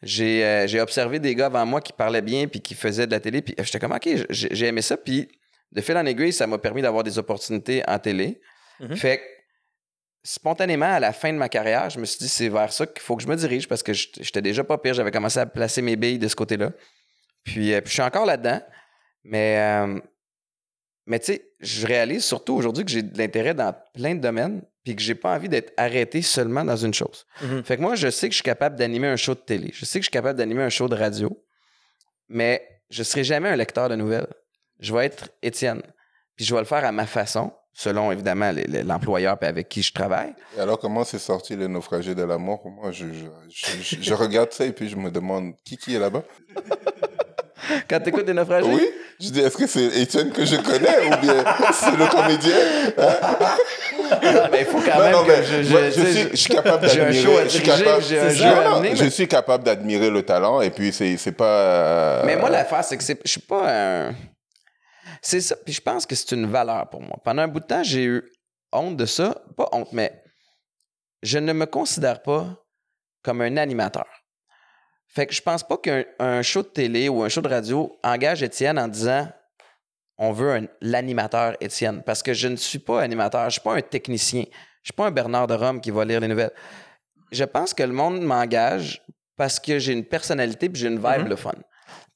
D: J'ai euh, j'ai observé des gars avant moi qui parlaient bien puis qui faisaient de la télé. Puis j'étais comme, OK, j'ai j'ai aimé ça. Puis de fil en aiguille, ça m'a permis d'avoir des opportunités en télé.
B: Mhm.
D: Fait que spontanément, à la fin de ma carrière, je me suis dit, c'est vers ça qu'il faut que je me dirige parce que j'étais déjà pas pire. J'avais commencé à placer mes billes de ce côté-là. Puis, euh, puis je suis encore là-dedans. Mais, euh, mais tu sais, je réalise surtout aujourd'hui que j'ai de l'intérêt dans plein de domaines puis que j'ai pas envie d'être arrêté seulement dans une chose.
B: Mhm.
D: Fait que moi, je sais que je suis capable d'animer un show de télé. Je sais que je suis capable d'animer un show de radio. Mais je serai jamais un lecteur de nouvelles. Je vais être Étienne. Puis je vais le faire à ma façon, selon évidemment l'employeur avec qui je travaille.
C: Et alors, comment c'est sorti le naufragé de l'amour Moi, je, je, je, je- je regarde ça et puis je me demande qui qui est là-bas.
D: Quand tu écoutes des naufragés,
C: Oui Je dis, est-ce que c'est Étienne que je connais ou bien c'est le comédien?
D: Ah, mais il faut quand
C: Non,
D: même
C: non,
D: que
C: mais
D: je, je-
C: moi, je
D: tu sais,
C: suis, je suis capable d'admirer. je suis capable- non,
D: amener,
C: Je
D: mais-
C: suis capable d'admirer le talent et puis c'est pas. euh,
D: Mais moi, l'affaire, c'est que je suis pas un. C'est ça. Puis je pense que c'est une valeur pour moi. Pendant un bout de temps, j'ai eu honte de ça. Pas honte, mais je ne me considère pas comme un animateur. Fait que je pense pas qu'un un show de télé ou un show de radio engage Étienne en disant on veut l'animateur Étienne. Parce que je ne suis pas animateur, je suis pas un technicien. Je suis pas un Bernard de Rome qui va lire les nouvelles. Je pense que le monde m'engage parce que j'ai une personnalité puis j'ai une vibe
B: Mhm.
D: le fun.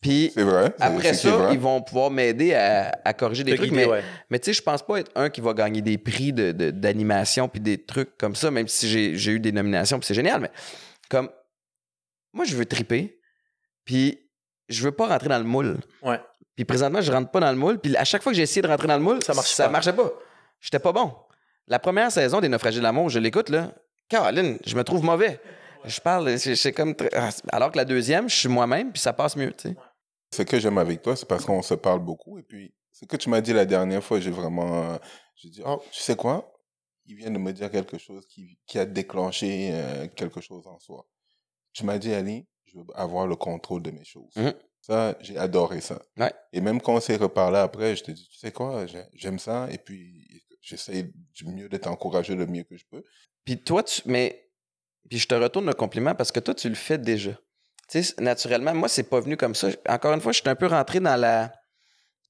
D: Puis
C: vrai.
D: après ça,
C: vrai?
D: ils vont pouvoir m'aider à, à corriger des trucs.
B: guider,
D: mais
B: ouais.
D: mais tu sais, je pense pas être un qui va gagner des prix de- de- d'animation puis des trucs comme ça, même si j'ai j'ai eu des nominations puis c'est génial. Mais comme moi, je veux triper, puis je veux pas rentrer dans le moule.
B: Ouais.
D: Puis présentement, je rentre pas dans le moule. Puis à chaque fois que j'ai essayé de rentrer dans le moule,
B: Ça marche
D: ça
B: pas.
D: marchait pas. J'étais pas bon. La première saison des Naufragés de l'amour, je l'écoute là. Caroline, je me trouve mauvais. Je parle, c'est comme. très- ah, Alors que la deuxième, je suis moi-même, puis ça passe mieux, tu sais.
C: Ce que j'aime avec toi, c'est parce qu'on se parle beaucoup. Et puis, ce que tu m'as dit la dernière fois, j'ai vraiment. euh, J'ai dit, oh, tu sais quoi? Il vient de me dire quelque chose qui, qui a déclenché euh, quelque chose en soi. Tu m'as dit, Ali, je veux avoir le contrôle de mes choses.
D: Mhm.
C: Ça, j'ai adoré ça.
D: Ouais.
C: Et même quand on s'est reparlé après, je te dis, tu sais quoi? J'ai- J'aime ça. Et puis, j'essaie du mieux d'être encouragé le mieux que je peux.
D: Puis toi, tu. Mais. Puis je te retourne le compliment parce que toi, tu le fais déjà. Tu sais, naturellement, moi, c'est pas venu comme ça. Encore une fois, je suis un peu rentré dans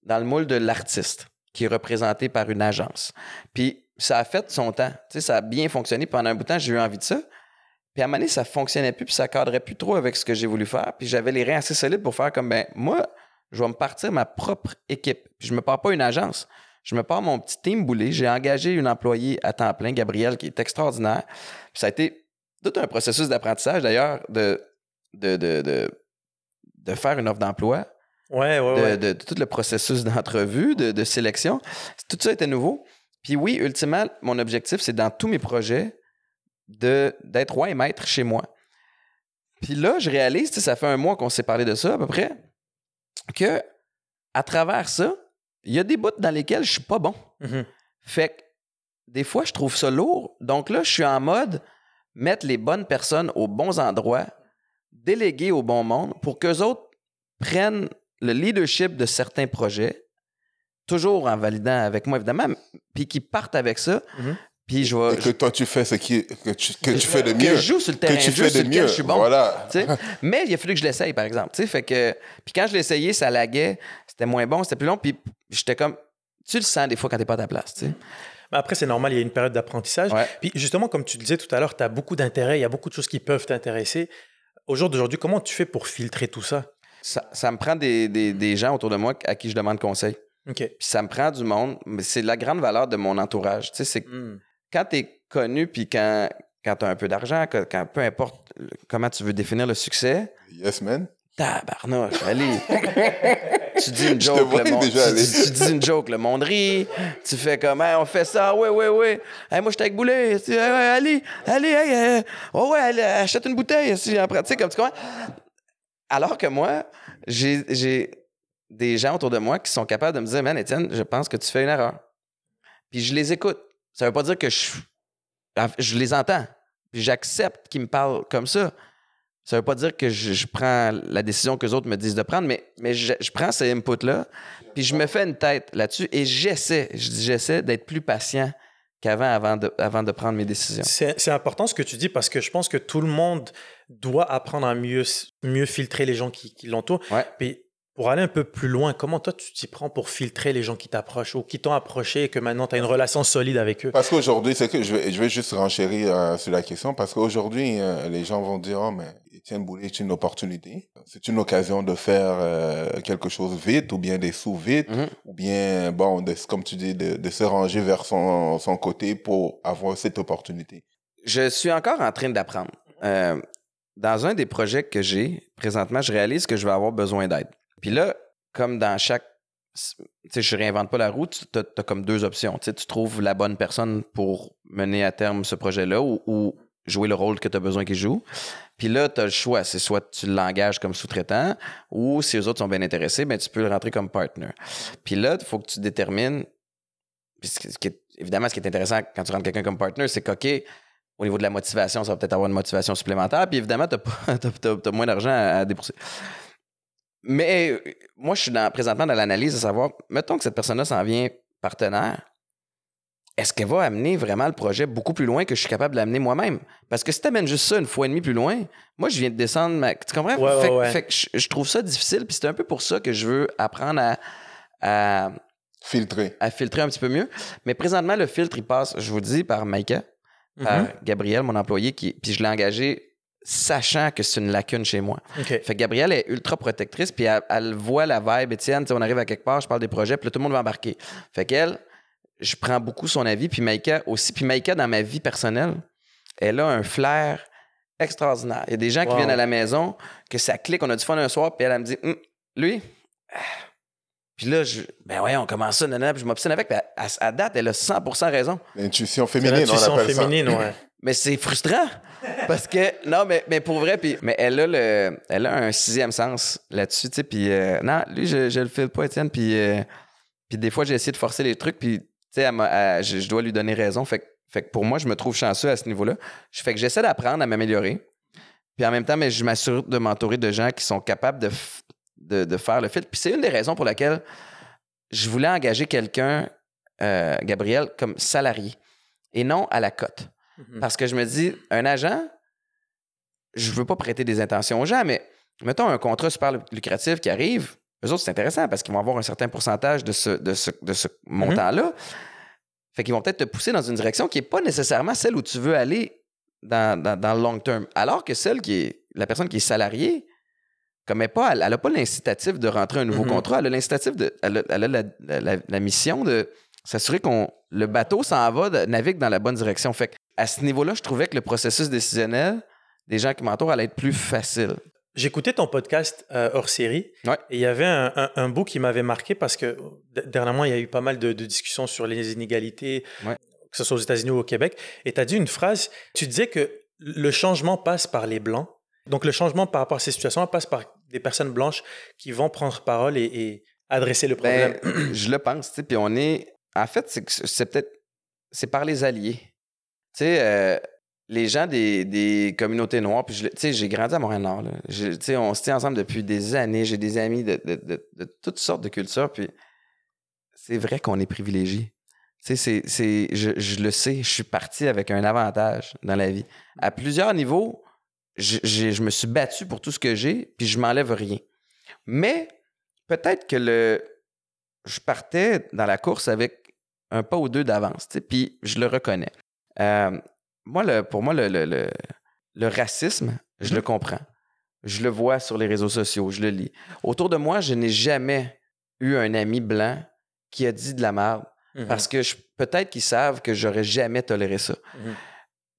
D: le moule de l'artiste qui est représenté par une agence. Puis ça a fait son temps. Tu sais, ça a bien fonctionné pendant un bout de temps, j'ai eu envie de ça. Puis à un moment donné, ça fonctionnait plus, puis ça cadrait plus trop avec ce que j'ai voulu faire. Puis j'avais les reins assez solides pour faire comme, ben, moi, je vais me partir ma propre équipe. Puis je me pars pas une agence. Je me pars mon petit team boulé. J'ai engagé une employée à temps plein, Gabrielle, qui est extraordinaire. Puis ça a été tout un processus d'apprentissage, d'ailleurs, de, de, de, de, de faire une offre d'emploi,
B: Ouais, ouais,
D: de,
B: ouais.
D: de- de tout le processus d'entrevue, de, de sélection. Tout ça était nouveau. Puis oui, ultimement, mon objectif, c'est dans tous mes projets d'être roi et maître chez moi. Puis là, je réalise, ça fait un mois qu'on s'est parlé de ça à peu près, que à travers ça, il y a des bouts dans lesquels je suis pas bon.
B: Mhm.
D: Fait que des fois, je trouve ça lourd. Donc là, je suis en mode mettre les bonnes personnes aux bons endroits, déléguer au bon monde pour qu'eux autres prennent le leadership de certains projets, toujours en validant avec moi, évidemment, puis qu'ils partent avec ça.
B: Mhm.
D: Puis je vais.
C: Et que toi, tu fais ce qui, que tu, que tu fais de
D: que
C: mieux.
D: je joue sur le terrain
C: que tu fais de mieux.
D: je suis bon.
C: Voilà.
D: Mais il a fallu que je l'essaye, par exemple. tu sais. Fait que, puis quand je essayé, ça laguait, c'était moins bon, c'était plus long. Puis j'étais comme. Tu le sens des fois quand t'es pas à ta place. tu sais.
B: Mais après, c'est normal, il y a une période d'apprentissage.
D: Ouais.
B: Puis justement, comme tu le disais tout à l'heure, tu as beaucoup d'intérêts, il y a beaucoup de choses qui peuvent t'intéresser. Au jour d'aujourd'hui, comment tu fais pour filtrer tout ça?
D: Ça, ça me prend des, des, des gens autour de moi à qui je demande conseil.
B: OK.
D: Puis ça me prend du monde. Mais c'est la grande valeur de mon entourage. Tu sais, c'est que
B: Hmm.
D: quand tu es connu, puis quand, quand tu as un peu d'argent, quand, quand- peu importe comment tu veux définir le succès,
C: Yes, man.
D: Tabarnouche, allez. tu dis une
C: Je
D: joke, le monde,
C: déjà
D: tu, dis- tu dis une joke, le monde rit. Tu fais comme, Hey, on fait ça, ouais, ouais, ouais. Hey, moi, j'étais avec Boulet. Hey, ouais, allez, allez, hey, oh, ouais, allez, achète une bouteille. Si, tu sais, comme tu comprends? Alors que moi, j'ai j'ai des gens autour de moi qui sont capables de me dire, man, Étienne, je pense que tu fais une erreur. Puis je les écoute. Ça veut pas dire que je, je les entends. Puis j'accepte qu'ils me parlent comme ça. Ça veut pas dire que je, je prends la décision que les autres me disent de prendre, mais, mais je, je prends ces inputs-là, puis je me fais une tête là-dessus et j'essaie, je dis j'essaie d'être plus patient qu'avant avant de, avant de prendre mes décisions.
B: C'est c'est important ce que tu dis parce que je pense que tout le monde doit apprendre à mieux, mieux filtrer les gens qui, qui l'entourent.
D: Ouais.
B: Puis pour aller un peu plus loin, comment toi tu t'y prends pour filtrer les gens qui t'approchent ou qui t'ont approché et que maintenant tu as une relation solide avec eux?
C: Parce qu'aujourd'hui, c'est que je vais, je vais juste renchérir euh, sur la question, parce qu'aujourd'hui, euh, les gens vont dire, oh, mais Étienne Boulay est une opportunité. C'est une occasion de faire euh, quelque chose vite, ou bien des sous vite,
D: Mhm.
C: ou bien, bon, de, comme tu dis, de, de se ranger vers son, son côté pour avoir cette opportunité.
D: Je suis encore en train d'apprendre. Euh, dans un des projets que j'ai, présentement, je réalise que je vais avoir besoin d'aide. Puis là, comme dans chaque. Tu sais, je réinvente pas la roue, tu as, comme deux options. Tu tu trouves la bonne personne pour mener à terme ce projet-là ou, ou jouer le rôle que tu as besoin qu'il joue. Puis là, tu as le choix. C'est soit tu l'engages comme sous-traitant ou si les autres sont bien intéressés, ben, tu peux le rentrer comme partner. Puis là, il faut que tu détermines. Puis ce évidemment, ce qui est intéressant quand tu rentres quelqu'un comme partner, c'est qu'OK, au niveau de la motivation, ça va peut-être avoir une motivation supplémentaire. Puis évidemment, tu as, moins d'argent à, à débourser. Mais euh, moi, je suis dans- présentement dans l'analyse de savoir, mettons que cette personne-là s'en vient partenaire, est-ce qu'elle va amener vraiment le projet beaucoup plus loin que je suis capable de l'amener moi-même? Parce que si tu amènes juste ça une fois et demie plus loin, moi, je viens de descendre ma... Tu comprends?
B: Ouais,
D: fait, que-
B: ouais.
D: fait que je, je trouve ça difficile, puis c'est un peu pour ça que je veux apprendre à- à
C: Filtrer.
D: à filtrer un petit peu mieux. Mais présentement, le filtre, il passe, je vous dis, par Maïka, par
B: Mhm.
D: Gabriel, mon employé, qui, puis je l'ai engagé sachant que c'est une lacune chez moi. Fait que Gabrielle est ultra protectrice, puis elle, elle voit la vibe, Étienne, tu sais, on arrive à quelque part, je parle des projets, puis là, tout le monde va embarquer. Fait qu'elle, je prends beaucoup son avis, puis Maïka aussi. Puis Maïka, dans ma vie personnelle, elle a un flair extraordinaire. Il y a des gens qui
B: Wow.
D: viennent à la maison, que ça clique, on a du fun un soir, puis elle, elle me dit, Hum, lui, puis là, je, ben ouais, on commence ça, nanana, puis je m'obstine avec, puis à, à- à date, elle a 100% raison.
C: L'intuition féminine, on appelle ça.
B: féminine, ouais.
D: Mais c'est frustrant. Parce que, non, mais, mais pour vrai, puis, mais elle a, le, elle a un sixième sens là-dessus, tu sais. Puis, euh, non, lui, je, je le file pas, Étienne. Puis, euh, puis des fois, j'ai essayé de forcer les trucs, puis, tu sais, je, dois lui donner raison. Fait, fait que pour moi, je me trouve chanceux à ce niveau-là. Je fais que j'essaie d'apprendre à m'améliorer. Puis en même temps, mais je m'assure de m'entourer de gens qui sont capables de, de, de faire le filtre. Puis c'est une des raisons pour laquelle je voulais engager quelqu'un, euh, Gabriel, comme salarié et non à la cote.
B: Mhm.
D: Parce que je me dis, un agent, je veux pas prêter des intentions aux gens, mais mettons un contrat super lu- lucratif qui arrive, eux autres, c'est intéressant parce qu'ils vont avoir un certain pourcentage de ce, de ce, de ce montant-là. Fait qu'ils vont peut-être te pousser dans une direction qui n'est pas nécessairement celle où tu veux aller dans, dans, dans le long terme. Alors que celle qui est, la personne qui est salariée, comme elle pas, elle n'a pas l'incitatif de rentrer un nouveau
B: Mhm.
D: contrat, elle a l'incitatif de, elle a, elle a la, la- la- la mission de s'assurer qu'on le bateau s'en va, de- navigue dans la bonne direction. Fait que à ce niveau-là, je trouvais que le processus décisionnel des gens qui m'entourent allait être plus facile.
B: J'écoutais ton podcast euh, hors série
D: Ouais.
B: et il y avait un, un- un bout qui m'avait marqué parce que dernièrement, il y a eu pas mal de, de discussions sur les inégalités,
D: Ouais.
B: que ce soit aux États-Unis ou au Québec. Et tu as dit une phrase, tu disais que le changement passe par les Blancs. Donc le changement par rapport à ces situations passe par des personnes blanches qui vont prendre parole et, et adresser le problème.
D: Ben, je le pense. Puis on est. En fait, c'est peut-être. C'est par les alliés. Tu sais, euh, les gens des, des communautés noires, puis tu sais, j'ai grandi à Montréal-Nord. Tu sais, on se tient ensemble depuis des années. J'ai des amis de, de- de- toutes sortes de cultures, puis c'est vrai qu'on est privilégiés. Tu sais, c'est, je, je le sais, je suis parti avec un avantage dans la vie. À plusieurs niveaux, je, je me suis battu pour tout ce que j'ai, puis je m'enlève rien. Mais peut-être que le, je partais dans la course avec un pas ou deux d'avance, puis je le reconnais. Euh, moi, le, pour moi, le, le, le, le racisme, je le comprends. Je le vois sur les réseaux sociaux, je le lis. Autour de moi, je n'ai jamais eu un ami blanc qui a dit de la merde
B: Mhm.
D: parce que peut-être qu'ils savent que j'aurais jamais toléré ça.
B: Mhm.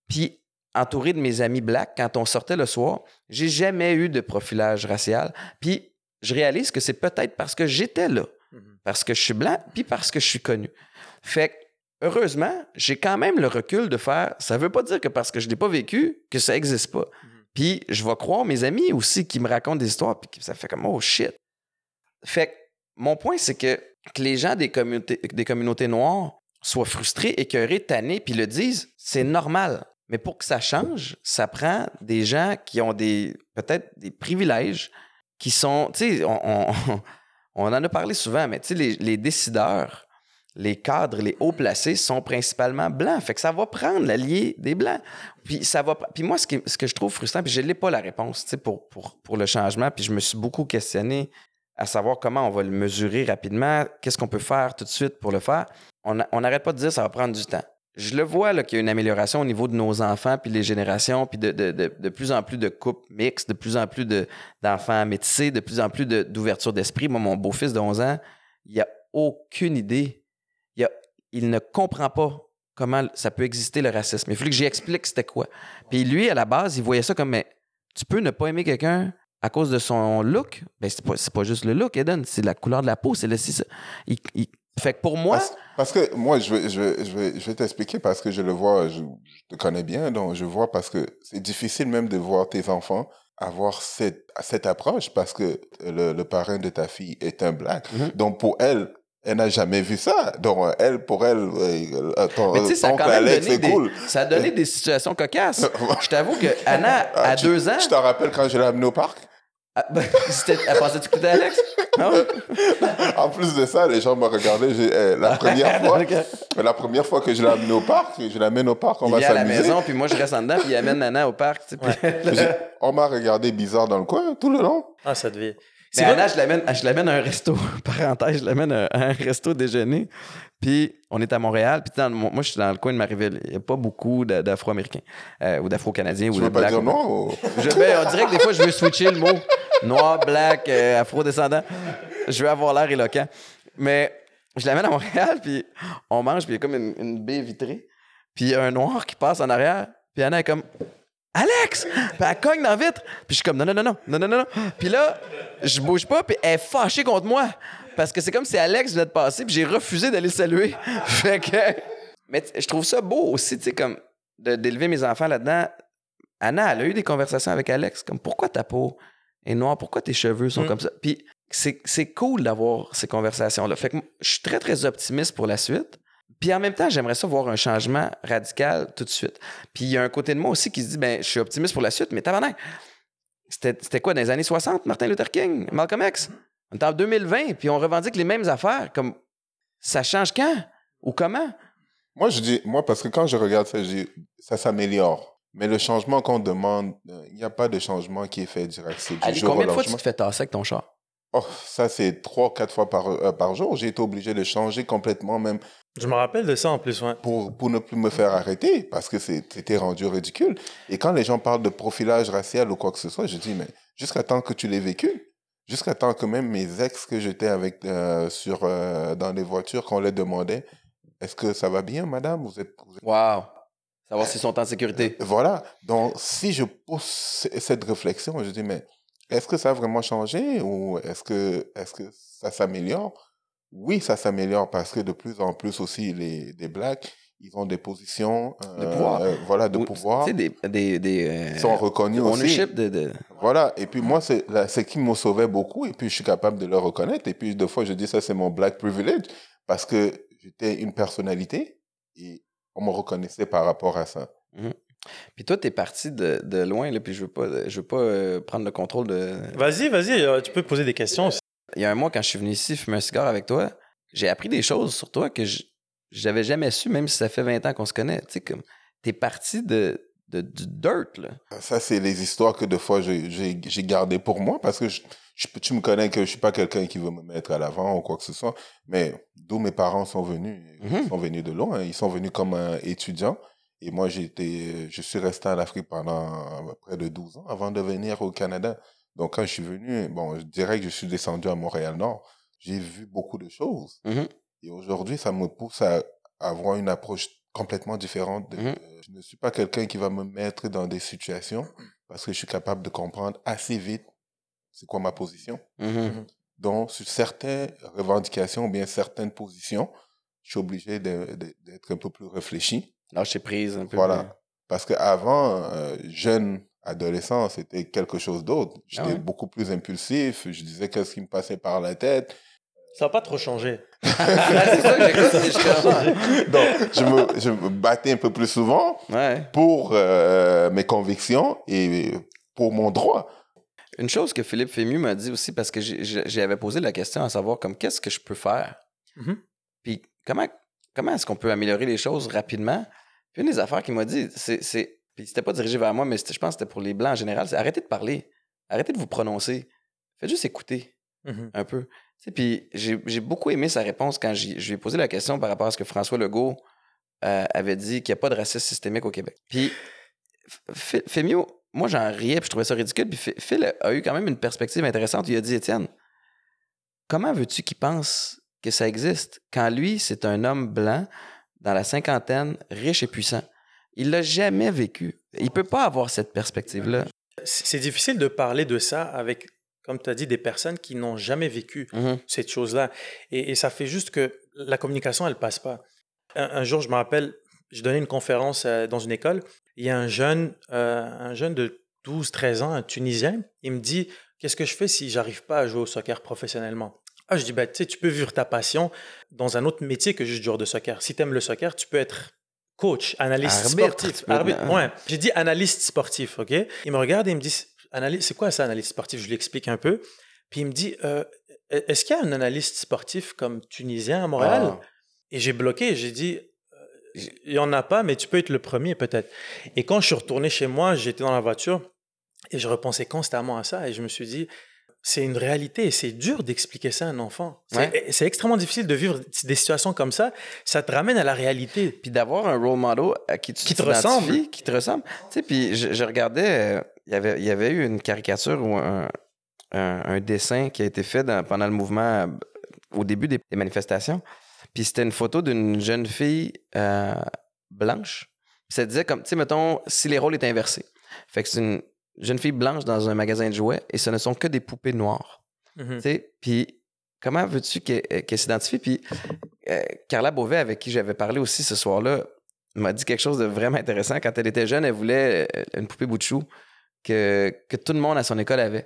D: Puis, entouré de mes amis blacks, quand on sortait le soir, j'ai jamais eu de profilage racial. Puis, je réalise que c'est peut-être parce que j'étais là,
B: Mhm.
D: parce que je suis blanc, puis parce que je suis connu. Fait que, heureusement, j'ai quand même le recul de faire. Ça veut pas dire que parce que je l'ai pas vécu, que ça existe pas.
B: Mhm.
D: Puis, je vais croire mes amis aussi qui me racontent des histoires, puis que ça fait comme oh shit. Fait que, mon point, c'est que, que les gens des communautés, des communautés noires soient frustrés, écœurés, tannés, puis le disent, c'est normal. Mais pour que ça change, ça prend des gens qui ont des peut-être des privilèges, qui sont, tu sais, on, on, on en a parlé souvent, mais tu sais, les, les décideurs, les cadres, les hauts placés sont principalement blancs. Fait que ça va prendre l'allié des blancs. Puis ça va. Puis moi, ce, qui- ce que je trouve frustrant, puis je n'ai pas la réponse, pour, pour, pour le changement, puis je me suis beaucoup questionné à savoir comment on va le mesurer rapidement, qu'est-ce qu'on peut faire tout de suite pour le faire. On a- n'arrête pas de dire ça va prendre du temps. Je le vois qu'il y a une amélioration au niveau de nos enfants, puis les générations, puis de, de, de, de plus en plus de couples mixtes, de plus en plus de- d'enfants métissés, de plus en plus d'ouverture d'esprit. Moi, mon beau-fils de 11 ans, il n'a aucune idée. Il, ne comprend pas comment ça peut exister le racisme. Il fallait que j'explique c'était quoi. Puis lui, à la base, il voyait ça comme, mais tu peux ne pas aimer quelqu'un à cause de son look? Ben, c'est pas, pas juste le look, Eden, c'est la couleur de la peau, c'est le. Il- il- fait que pour moi,
C: Parce, parce que moi, je vais, je vais, je vais, je vais t'expliquer parce que je le vois, je, je te connais bien, donc je vois parce que c'est difficile même de voir tes enfants avoir cette, cette approche parce que le, le parrain de ta fille est un black.
D: Mhm.
C: Donc pour elle, elle n'a jamais vu ça. Donc elle, pour elle, euh, ton,
D: Mais ça
C: Alex, c'est cool.
D: ça a donné des situations cocasses. Je t'avoue que Anna,
C: Ah,
D: à
C: tu-
D: deux ans,
C: Je te rappelle quand je l'ai amené au parc?
D: ah, ben, c'était- elle pensait que écoutais Alex? Non?
C: En plus de ça, les gens me regardaient. j'ai- eh, la première fois, la première fois que je l'ai amené au parc, je l'amène au parc, on
D: il
C: va
D: vient à la
C: s'amuser.
D: maison, puis moi, je reste en dedans, puis il amène Anna au parc. tu sais, puis-
C: J'ai- On m'a regardé bizarre dans le coin tout le long.
B: Ah, ça devait.
D: Mais
B: C'est
D: Anna, je l'amène, je l'amène à un resto. Parenthèse, je l'amène à un resto déjeuner. Puis on est à Montréal. Puis dans le- moi, je suis dans le coin de Marieville. Il n'y a pas beaucoup d'a- d'Afro-Américains euh, ou d'Afro-Canadiens ou de
C: veux pas
D: Blacks.
C: dire non ou-
D: Je, ben, on dirait que des fois, je veux switcher le mot noir, black, euh, afro-descendant. Je veux avoir l'air éloquent. Mais je l'amène à Montréal, puis on mange, puis il y a comme une, une baie vitrée. Puis il y a un noir qui passe en arrière. Puis Anna est comme Alex! Puis elle cogne dans la vitre. Puis je suis comme non, non, non, non, non, non, non. Puis là, je bouge pas, puis elle est fâchée contre moi. Parce que c'est comme si Alex venait de passer, puis j'ai refusé d'aller le saluer. fait que. Mais je trouve ça beau aussi, tu sais, comme d'élever mes enfants là-dedans. Anna, elle a eu des conversations avec Alex, comme pourquoi ta peau est noire, pourquoi tes cheveux sont
B: Mm.
D: comme ça? Puis c'est c'est cool d'avoir ces conversations-là. Fait que je suis très, très optimiste pour la suite. Puis en même temps, j'aimerais ça voir un changement radical tout de suite. Puis il y a un côté de moi aussi qui se dit, ben, je suis optimiste pour la suite, mais tabarnak, c'était c'était quoi dans les années 60, Martin Luther King, Malcolm X? On est en 2020, puis on revendique les mêmes affaires. Comme, ça change quand? Ou comment?
C: Moi, je dis, moi, parce que quand je regarde ça, je dis, ça s'améliore. Mais le changement qu'on demande, il n'y a pas de changement qui est fait direct. C'est du jour au
D: combien de fois tu te fais tasser avec ton char?
C: Oh, ça, c'est trois, quatre fois par, euh, par jour. J'ai été obligé de changer complètement, même
B: Je me rappelle de ça en plus, ouais.
C: pour, pour ne plus me faire arrêter, parce que c'était rendu ridicule. Et quand les gens parlent de profilage racial ou quoi que ce soit, je dis, mais jusqu'à temps que tu l'aies vécu, jusqu'à temps que même mes ex que j'étais avec euh, sur, euh, dans les voitures, qu'on les demandait, est-ce que ça va bien, madame? Vous êtes, vous êtes
D: Wow! Savoir s'ils sont en sécurité.
C: Voilà. Donc, si je pose cette réflexion, je dis, mais est-ce que ça a vraiment changé ou est-ce que, est-ce que ça s'améliore? Oui, ça s'améliore parce que de plus en plus aussi, les, les Blacks, ils ont des positions
D: De
C: euh,
D: pouvoir.
C: euh, voilà, de
D: Ou-
C: pouvoir.
D: Sais, des. des, des euh,
C: Ils sont reconnus aussi.
D: ownership de, de-
C: Voilà. Et puis moi, c'est là, c'est qui me sauvait beaucoup. Et puis, je suis capable de le reconnaître. Et puis, des fois, je dis, ça, c'est mon Black privilege parce que j'étais une personnalité et on me reconnaissait par rapport à ça.
D: Puis toi, t'es parti de, de loin, là, puis je veux pas, je veux pas euh, prendre le contrôle de.
B: Vas-y, vas-y, euh, tu peux poser des questions.
D: Il y a un mois, quand je suis venu ici fumer un cigare avec toi, j'ai appris des choses sur toi que je j'avais jamais su, même si ça fait 20 ans qu'on se connaît. Tu sais, comme, t'es parti de, de, du dirt, là.
C: Ça, c'est les histoires que des fois j'ai- gardées pour moi parce que je, je- tu me connais que je suis pas quelqu'un qui veut me mettre à l'avant ou quoi que ce soit. Mais d'où mes parents sont venus,
D: Mhm.
C: ils sont venus de loin. Ils sont venus comme un étudiant. Et moi, été, je suis resté en Afrique pendant près de 12 ans avant de venir au Canada. Donc, quand je suis venu, bon, je dirais que je suis descendu à Montréal-Nord. J'ai vu beaucoup de choses.
D: Mhm.
C: Et aujourd'hui, ça me pousse à avoir une approche complètement différente. de-
D: Mhm.
C: Je ne suis pas quelqu'un qui va me mettre dans des situations parce que je suis capable de comprendre assez vite c'est quoi ma position.
D: Mhm.
C: Donc, sur certaines revendications ou bien certaines positions, je suis obligé d'être un peu plus réfléchi.
D: Lâcher prise un peu.
C: Voilà. Parce qu'avant, euh, jeune adolescent, c'était quelque chose d'autre. J'étais
D: ouais?
C: beaucoup plus impulsif. Je disais qu'est-ce qui me passait par la tête.
B: Ça n'a pas trop changé.
D: c'est ça que j'écoute, justement.
C: Donc, je me, je me battais un peu plus souvent
D: Ouais.
C: pour euh, mes convictions et pour mon droit.
D: Une chose que Philippe Fému m'a dit aussi, parce que j'avais posé la question à savoir comme qu'est-ce que je peux faire?
B: Mhm.
D: Puis comment, comment est-ce qu'on peut améliorer les choses rapidement? Puis une des affaires qu'il m'a dit, c'est. c'est- Puis c'était pas dirigé vers moi, mais je pense que c'était pour les Blancs en général, c'est arrêtez de parler. Arrêtez de vous prononcer. Faites juste écouter
B: Mhm.
D: un peu. Puis j'ai beaucoup aimé sa réponse quand je lui ai posé la question par rapport à ce que François Legault euh, avait dit qu'il n'y a pas de racisme systémique au Québec. Puis Fémio, moi j'en riais puis je trouvais ça ridicule. Puis Phil a eu quand même une perspective intéressante. Il a dit Étienne, comment veux-tu qu'il pense que ça existe quand lui, c'est un homme blanc dans la cinquantaine, riche et puissant? Il l'a jamais vécu. Il peut pas avoir cette perspective-là.
B: C'est difficile de parler de ça avec, comme tu as dit, des personnes qui n'ont jamais vécu
D: Mhm.
B: cette chose-là. Et, et ça fait juste que la communication, elle passe pas. Un, un jour, je me rappelle, je donnais une conférence euh, dans une école. Il y a un jeune, euh, un jeune de 12-13 ans, un Tunisien. Il me dit Qu'est-ce que je fais si j'arrive pas à jouer au soccer professionnellement? Ah, je dis bah, tu peux vivre ta passion dans un autre métier que juste joueur de soccer. Si tu aimes le soccer, tu peux être coach, analyste
D: Arbitre,
B: sportif. Arbitre, ouais. J'ai dit analyste sportif, OK? Il me regarde et il me dit C'est quoi ça, analyste sportif? Je lui explique un peu. Puis il me dit Euh, Est-ce qu'il y a un analyste sportif comme tunisien à Montréal?
D: Ah.
B: Et j'ai bloqué. J'ai dit euh, Il n'y en a pas, mais tu peux être le premier peut-être. Et quand je suis retourné chez moi, j'étais dans la voiture et je repensais constamment à ça et je me suis dit c'est une réalité et c'est dur d'expliquer ça à un enfant. C'est
D: Ouais.
B: c'est extrêmement difficile de vivre des situations comme ça. Ça te ramène à la réalité.
D: Puis d'avoir un role model à qui tu
B: Qui te ressemble.
D: Qui te ressemble. Tu sais, puis je, je regardais, euh, il y avait- il y avait eu une caricature ou un, un- un dessin qui a été fait dans- pendant le mouvement, euh, au début des, des manifestations. Puis c'était une photo d'une jeune fille euh, blanche. Puis ça disait comme, tu sais, mettons, si les rôles étaient inversés. Fait que c'est une jeune fille blanche dans un magasin de jouets et ce ne sont que des poupées noires. Tu sais, puis comment veux-tu qu'elle euh, qu'elle s'identifie? Puis euh, Carla Beauvais, avec qui j'avais parlé aussi ce soir-là, m'a dit quelque chose de vraiment intéressant. Quand elle était jeune, elle voulait euh, une poupée bout de chou que, que tout le monde à son école avait.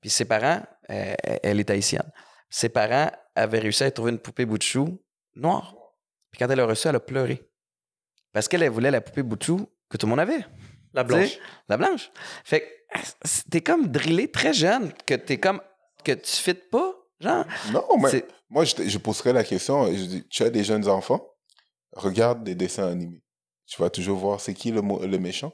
D: Puis ses parents, euh, elle est haïtienne, ses parents avaient réussi à trouver une poupée bout de chou noire. Puis quand elle l'a reçue, elle a pleuré. Parce qu'elle elle voulait la poupée bout de chou que tout le monde avait.
B: La blanche.
D: La blanche. Fait que t'es comme drillé très jeune, que t'es comme. que tu fites pas, genre.
C: Non, mais
D: C'est-
C: moi, je, je poserais la question. Je dis, tu as des jeunes enfants, regarde des dessins animés. Tu vas toujours voir c'est qui le, le méchant?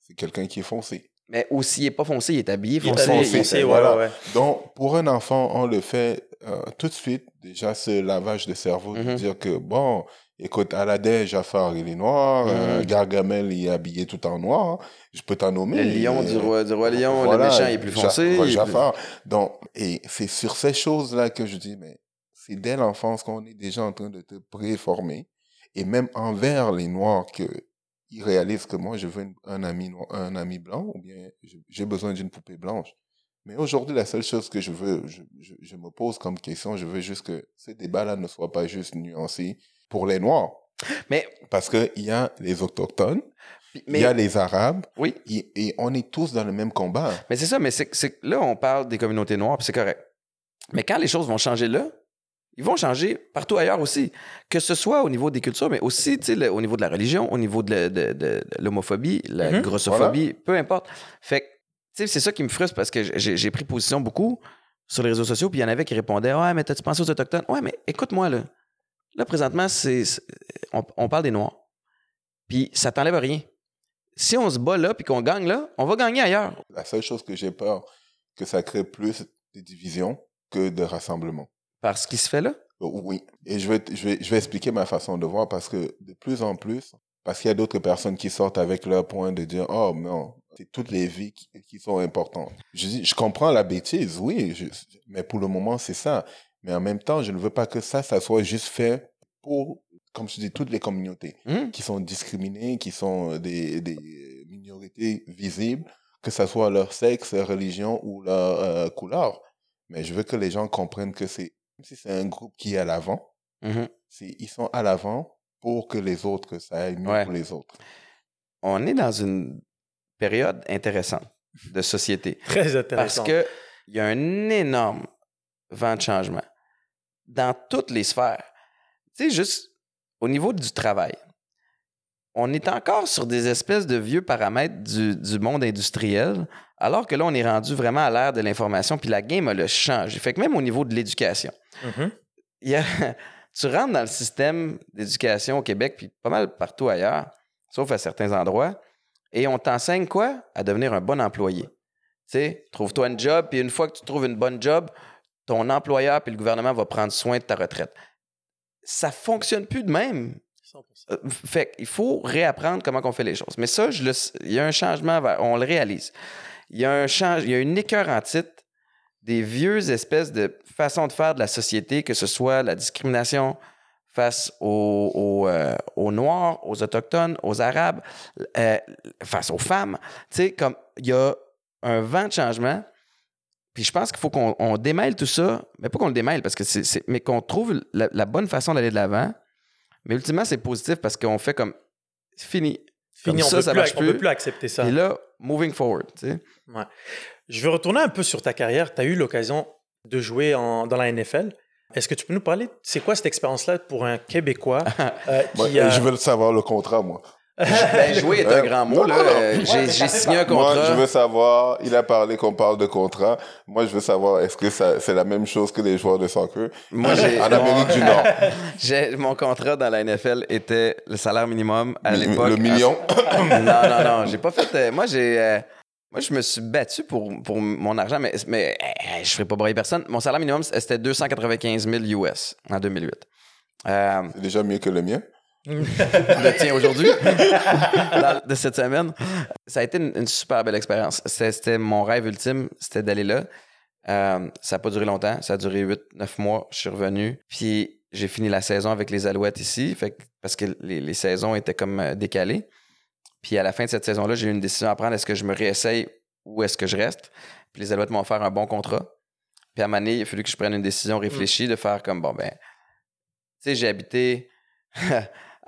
C: C'est quelqu'un qui est foncé.
D: Mais aussi, il est pas foncé, il est habillé
B: Il est
D: foncé.
C: foncé,
B: foncé,
C: voilà.
B: ouais, ouais.
C: Donc, pour un enfant, on le fait euh, tout de suite. Déjà, ce lavage de cerveau, de
D: Mhm.
C: dire que, bon, écoute, Aladdin, Jafar, il est noir. euh,
D: Mhm.
C: Gargamel, il est habillé tout en noir. Je peux t'en nommer.
D: Le lion du
C: Euh,
D: roi, du roi lion,
C: Voilà,
D: le méchant il est plus foncé. plus-
C: Jafar. Donc, et c'est sur ces choses-là que je dis, mais c'est dès l'enfance qu'on est déjà en train de te préformer. Et même envers les Noirs, que ils réalisent que moi, je veux une- un, ami noir- un ami blanc ou bien j'ai besoin d'une poupée blanche. Mais aujourd'hui, la seule chose que je veux, je, je- je me pose comme question, je veux juste que ces débats-là ne soient pas juste nuancés pour les Noirs.
D: Mais,
C: Parce qu'il y a les autochtones, il y a les Arabes,
D: oui,
C: et, et on est tous dans le même combat.
D: mais c'est ça, mais c'est c'est que là, on parle des communautés noires, c'est correct. Mais quand les choses vont changer là, ils vont changer partout ailleurs aussi. Que ce soit au niveau des cultures, mais aussi le- au niveau de la religion, au niveau de, de- de- l'homophobie, la
B: Mhm.
D: grossophobie, peu importe. Fait que, c'est ça qui me frustre parce que j'ai j'ai pris position beaucoup sur les réseaux sociaux, puis il y en avait qui répondaient Ouais, mais t'as-tu pensé aux Autochtones Ouais, mais écoute-moi, là. Là, présentement, c'est, on, on parle des Noirs. Puis ça t'enlève rien. Si on se bat là puis qu'on gagne là, on va gagner ailleurs.
C: La seule chose que j'ai peur, que ça crée plus de divisions que de rassemblements.
D: Parce qu'il se fait là?
C: Oui, et je vais, je, vais, je vais expliquer ma façon de voir parce que de plus en plus, parce qu'il y a d'autres personnes qui sortent avec leur point de dire Oh non, c'est toutes les vies qui, qui sont importantes. Je dis Je comprends la bêtise, oui, je- mais pour le moment, c'est ça. Mais en même temps, je ne veux pas que ça, ça soit juste fait pour, comme je dis, toutes les communautés
D: Hmm?
C: qui sont discriminées, qui sont euh, des, des minorités visibles, que ce soit leur sexe, leur religion ou leur euh, couleur. Mais je veux que les gens comprennent que c'est, même si c'est un groupe qui est à l'avant, c'est, ils sont à l'avant pour que les autres, que ça aille mieux
D: Ouais.
C: pour les autres.
D: On est dans une période intéressante de société.
B: Très
D: Parce
B: intéressant.
D: qu'il y a un énorme vent de changement dans toutes les sphères. Tu sais, juste au niveau du travail, on est encore sur des espèces de vieux paramètres du, du monde industriel, alors que là, on est rendu vraiment à l'ère de l'information, puis la game, elle a changé. Fait que même au niveau de l'éducation,
B: Mhm.
D: a- tu rentres dans le système d'éducation au Québec, puis pas mal partout ailleurs, sauf à certains endroits, et on t'enseigne quoi? À devenir un bon employé. Tu sais, trouve-toi un job, puis une fois que tu trouves une bonne job, ton employeur puis le gouvernement va prendre soin de ta retraite. Ça fonctionne plus de même.
B: 100%.
D: Euh, Fait qu'il faut réapprendre comment on fait les choses. Mais ça, je le s- il y a un changement, on le réalise. Il y a un change, il y a une écœur en titre des vieux espèces de façons de faire de la société, que ce soit la discrimination face aux, aux, euh, aux Noirs, aux Autochtones, aux Arabes, euh, face aux femmes. Tu sais, comme il y a un vent de changement. Puis je pense qu'il faut qu'on on démêle tout ça, mais pas qu'on le démêle, parce que c'est, mais qu'on trouve la, la bonne façon d'aller de l'avant. Mais ultimement, c'est positif parce qu'on fait comme c'est fini.
B: Fini,
D: Comme
B: on
D: ça,
B: peut
D: ça
B: plus,
D: marche
B: on peut
D: plus.
B: plus accepter ça.
D: Et là, moving forward, tu sais.
B: Je veux retourner un peu sur ta carrière. Tu as eu l'occasion de jouer en- dans la NFL. Est-ce que tu peux nous parler, c'est quoi cette expérience-là pour un Québécois euh, qui a...
C: Je veux le savoir, le contrat, moi.
D: Ben, jouer est un grand mot.
C: non,
D: là.
C: non, non.
D: Euh, J'ai, j'ai signé un
C: Moi,
D: contrat.
C: je veux savoir, il a parlé qu'on parle de contrat. Moi, je veux savoir, est-ce que ça, c'est la même chose que les joueurs de soccer?
D: Moi, j'ai,
C: en Amérique du Nord?
D: j'ai- mon contrat dans la NFL était le salaire minimum à
C: Mi-
D: l'époque.
C: le million?
D: non, non, non. J'ai pas fait. euh, moi, j'ai. euh, moi, je me suis battu pour, pour mon argent, mais, mais euh, je ferai pas brailler personne. Mon salaire minimum, c'était 295 000 US en 2008. Euh,
C: C'est déjà mieux que le mien.
D: le tien aujourd'hui, de cette semaine. Ça a été une, super belle expérience. C'était, mon rêve ultime, c'était d'aller là. Euh, ça n'a pas duré longtemps, ça a duré 8-9 mois. Je suis revenu, puis j'ai fini la saison avec les Alouettes ici, parce que les, saisons étaient comme euh, décalées. Puis à la fin de cette saison-là, j'ai eu une décision à prendre. Est-ce que je me réessaye ou est-ce que je reste? Puis les Alouettes m'ont offert un bon contrat. Puis à un moment il a fallu que je prenne une décision réfléchie de faire comme, bon, ben, tu sais, j'ai habité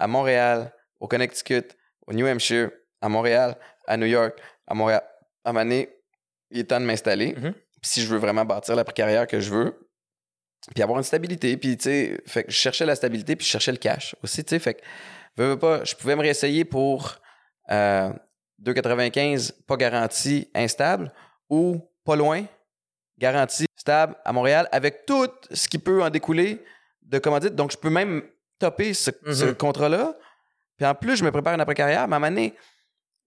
D: à Montréal, au Connecticut, au New Hampshire, à Montréal, à New York, à Montréal. À donné, il est temps de m'installer. Puis si je veux vraiment bâtir la carrière que je veux, puis avoir une stabilité. Puis, tu sais, fait que je cherchais la stabilité, puis je cherchais le cash aussi, tu sais. Fait que, veux, veux pas, je pouvais me réessayer pour euh, 2,95, pas garanti, instable, ou pas loin, garanti, stable, à Montréal, avec tout ce qui peut en découler de commandite. Donc, je peux même topper ce, ce
B: Mhm.
D: contrat-là. Puis en plus, je me prépare une après-carrière, mais à un moment donné,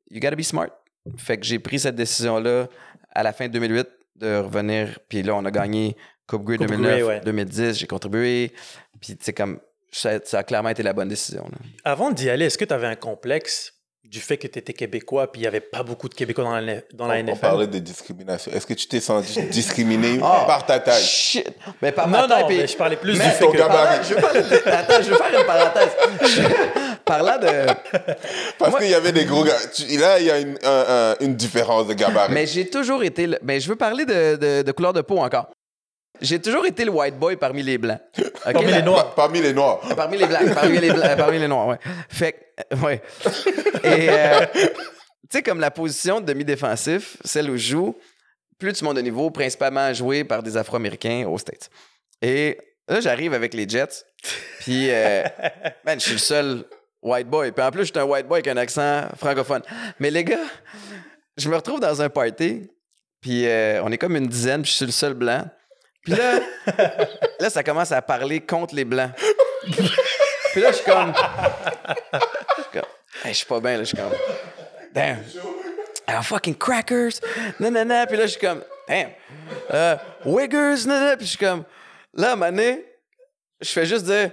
D: you gotta be smart. Fait que j'ai pris cette décision-là à la fin de 2008 de revenir. Puis là, on a gagné Coupe Grey
B: Coupe
D: 2009,
B: Grey, ouais.
D: 2010. J'ai contribué. Puis, tu sais, comme, ça, ça a clairement été la bonne décision. là.
B: Avant d'y aller, est-ce que tu avais un complexe du fait que tu étais québécois puis il n'y avait pas beaucoup de Québécois dans la, dans la
C: On, on
B: NFL?
C: parlait de discrimination. Est-ce que tu t'es senti discriminé
D: Ah,
C: par ta taille?
D: Shit! Mais par ma
B: Non,
D: taille,
B: non,
D: puis-
B: mais je parlais plus
D: Mais
B: du fait
C: ton
B: que...
C: gabarit.
D: Je de- Attends, je veux faire une parenthèse. Je- Parlant de.
C: Parce
D: Moi-
C: qu'il y avait des gros gars. Tu- Là, il y a une, un- un- une différence de gabarit.
D: Mais j'ai toujours été. le- Mais je veux parler de, de, de couleur de peau encore. J'ai toujours été le white boy parmi les blancs.
B: Parmi
D: la-
B: les noirs.
C: Pa- Parmi les noirs.
D: Parmi les blancs. Parmi les, blancs, parmi les noirs, ouais. Fait que. Ouais. Et. euh, tu sais, comme la position de demi-défensif, celle où je joue, plus tu montes de niveau, principalement joué par des Afro-Américains aux States. Et là, j'arrive avec les Jets. Puis, euh, man, je suis le seul white boy. Puis en plus, je suis un white boy avec un accent francophone. Mais les gars, je me retrouve dans un party. Puis euh, on est comme une dizaine, puis je suis le seul blanc. Puis là, là, ça commence à parler contre les blancs. Puis là, je suis comme. Je suis comme. Hey, je suis pas bien, là. Je suis comme. Damn. Ah, fucking crackers. Nanana. Puis là, je suis comme. Damn. Euh, wiggers. Nanana. Puis je suis comme. Là, à un moment donné, je fais juste dire.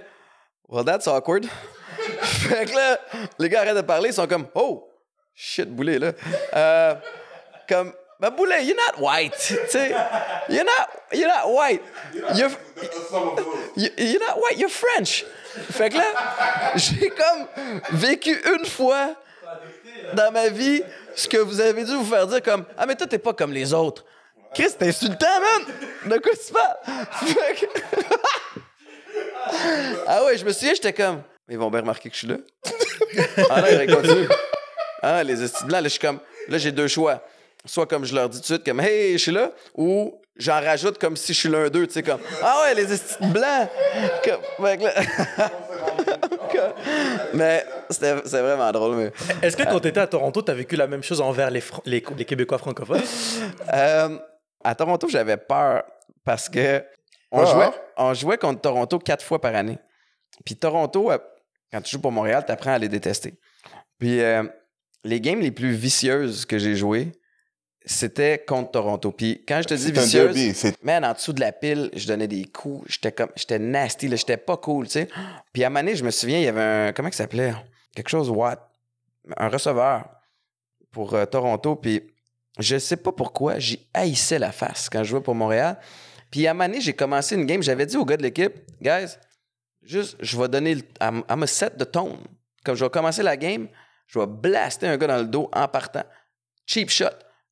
D: Well, that's awkward. fait que là, les gars arrêtent de parler. Ils sont comme. Oh, shit, boulet, là. Euh, comme. Mais boulet, you're not white. Tu sais. You're not, you're not white. You're, You- You're not white, you're French. Fait que là, j'ai comme vécu une fois dans ma vie ce que vous avez dû vous faire dire comme Ah, mais toi, t'es pas comme les autres. Chris, t'es insultant, man! De quoi tu parles? Ah ouais, je me souviens, j'étais comme Ils vont bien remarquer que je suis là. ah non, il. Ah, les estis là, je suis comme Là, j'ai deux choix. Soit comme je leur dis tout de suite, comme Hey, je suis là, ou j'en rajoute comme si je suis l'un d'eux, tu sais, comme Ah ouais, les blancs! Comme, mais c'était vraiment drôle. Mais,
B: Est-ce que quand tu étais à Toronto, tu as vécu la même chose envers les, les, les Québécois francophones?
D: Euh, à Toronto, j'avais peur parce que on,
C: Ah.
D: jouait, on jouait contre Toronto quatre fois par année. Puis Toronto, euh, quand tu joues pour Montréal, tu apprends à les détester. Puis euh, les games les plus vicieuses que j'ai jouées, c'était contre Toronto. Puis quand je te dis vicieuse,
C: derby.
D: Man, en dessous de la pile, je donnais des coups. J'étais comme, j'étais nasty, là, j'étais pas cool, tu sais. Puis à un moment donné, je me souviens, il y avait un, comment il s'appelait? Quelque chose, Watt. Un receveur pour euh, Toronto. Puis je sais pas pourquoi, j'y haïssais la face quand je jouais pour Montréal. Puis à un moment donné, j'ai commencé une game, j'avais dit aux gars de l'équipe, guys, juste, je vais donner, le, I'm, I'm a set the tone. Comme je vais commencer la game, je vais blaster un gars dans le dos en partant. Cheap shot.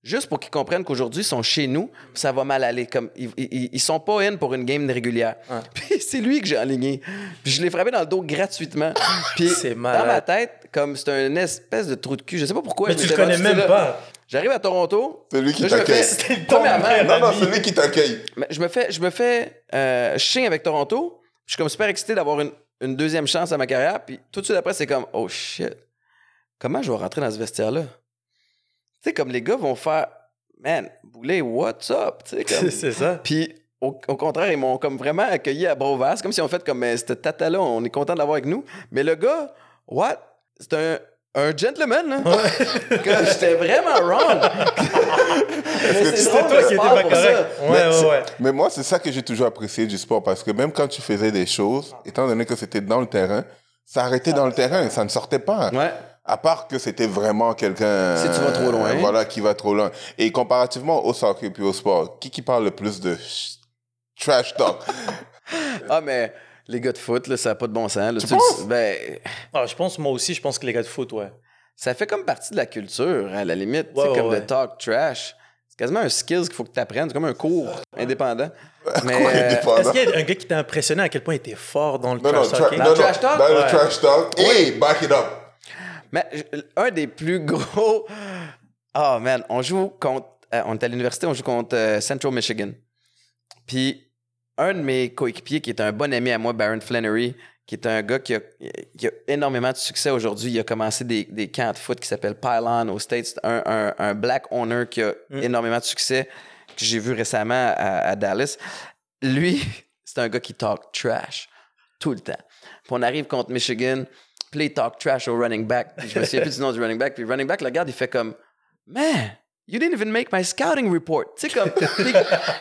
D: Juste pour qu'ils comprennent qu'aujourd'hui, ils sont chez nous, puis ça va mal aller. Comme, ils, ils, ils sont pas in pour une game régulière.
B: Ouais.
D: Puis c'est lui que j'ai enligné. Puis je l'ai frappé dans le dos gratuitement. Puis
B: C'est
D: dans ma tête, comme c'est une espèce de trou de cul. Je sais pas pourquoi.
B: Mais
D: je
B: tu le connais même
D: là.
B: pas.
D: J'arrive à Toronto.
C: c'est lui qui
D: Là, je me
C: t'accueille.
D: fais- Premièrement,
C: Non, non, c'est lui qui t'accueille.
D: mais je me fais, je me fais euh, chien avec Toronto. Je suis comme super excité d'avoir une, une deuxième chance à ma carrière. Puis tout de suite après, c'est comme, oh shit, comment je vais rentrer dans ce vestiaire-là? Tu sais, comme les gars vont faire, man, Boulet, what's up? Tu sais, comme-
B: C'est ça.
D: Puis au, au contraire, ils m'ont comme vraiment accueilli à. C'est comme si on fait comme, mais cette tata-là, on est content de l'avoir avec nous. Mais le gars, what? C'est un, un gentleman, là. J'étais vraiment wrong.
B: C'était toi qui étais pas correct? Ouais,
C: Mais
B: ouais.
C: Mais moi, c'est ça que j'ai toujours apprécié du sport parce que même quand tu faisais des choses, étant donné que c'était dans le terrain, ça arrêtait dans le terrain, ça ne sortait pas.
D: Ouais.
C: À part que c'était vraiment quelqu'un.
D: Si tu vas trop loin.
C: euh, voilà, qui va trop loin. Et comparativement au soccer puis au sport, qui qui parle le plus de trash talk?
D: Ah, mais les gars de foot, là, ça n'a pas de bon sens. là.
C: Tu
D: le-
C: penses?
D: ben,
B: Ah, je pense, moi aussi, je pense que les gars de foot, ouais.
D: ça fait comme partie de la culture, à la limite. tu sais,
B: Ouais, ouais,
D: comme
B: ouais.
D: de talk trash. C'est quasiment un skills qu'il faut que tu apprennes. C'est comme un cours indépendant. Mais euh?
B: Est-ce qu'il y a un gars qui t'a impressionné à quel point il était fort dans le
C: Non, non,
B: trash
C: tra-
B: talking?
C: non,
D: Dans
C: non,
D: le trash talk?
C: Dans le trash talk. Hey, back it up.
D: Mais un des plus gros. Ah, man, on joue contre. euh, on est à l'université, on joue contre euh, Central Michigan. Puis, un de mes coéquipiers, qui est un bon ami à moi, Baron Flannery, qui est un gars qui a, qui a énormément de succès aujourd'hui. Il a commencé des, des camps de foot qui s'appellent Pylon aux States. C'est Un, un- un black owner qui a
B: Mm.
D: énormément de succès, que j'ai vu récemment à, à Dallas. Lui, c'est un gars qui talk trash tout le temps. Puis on arrive contre Michigan, il talk trash au running back. Puis je me souviens plus du nom du running back. Puis le running back le regarde, il fait comme Man, you didn't even make my scouting report. Tu sais, comme. t'es-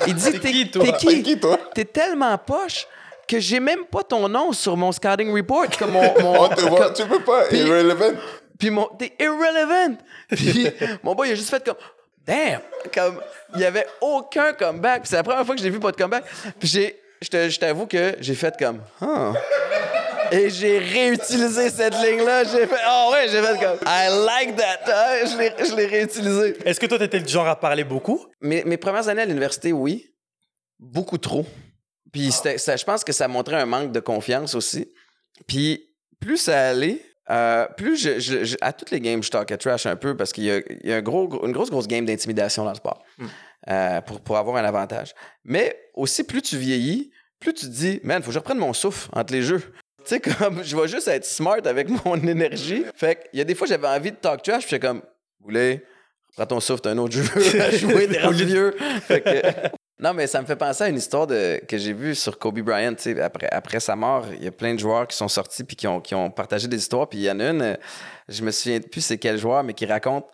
D: il dit
B: T'es
D: T'es
B: qui, toi?
D: t'es qui?
C: qui, toi?
D: T'es tellement poche que j'ai même pas ton nom sur mon scouting report. Comme mon, mon-
C: On te voit,
D: comme-
C: tu peux pas.
D: Puis-
C: Irrelevant.
D: puis mon, t'es irrelevant. Puis mon boy, il a juste fait comme, damn, comme, il y avait aucun comeback. Puis c'est la première fois que j'ai vu pas de comeback. Puis j'ai, je te- je t'avoue que j'ai fait comme, Huh. Et j'ai réutilisé cette ligne-là. J'ai fait, oh ouais, j'ai fait comme, I like that. Ah, je l'ai, réutilisé.
B: Est-ce que toi, t'étais du genre à parler beaucoup?
D: Mes, mes premières années à l'université, oui. Beaucoup trop. Puis c'était- ça, je pense que ça montrait un manque de confiance aussi. Puis plus ça allait, euh, plus je, je- je- à toutes les games, je talkais trash un peu parce qu'il y a, il y a un gros, gros- une grosse, grosse game d'intimidation dans le sport euh, pour, pour avoir un avantage. Mais aussi, plus tu vieillis, plus tu te dis, man, faut que je reprenne mon souffle entre les jeux. Tu sais, comme je vais juste être smart avec mon énergie. Fait qu'il y a des fois, j'avais envie de talk trash, puis j'étais comme, Boulet, prends ton souffle, t'as un autre jeu à jouer, rendu vieux. Fait que, Non, mais ça me fait penser à une histoire de, que j'ai vue sur Kobe Bryant. tu sais, Après, après sa mort, il y a plein de joueurs qui sont sortis puis qui ont, qui ont partagé des histoires. Puis il y en a une, je me souviens plus c'est quel joueur, mais qui raconte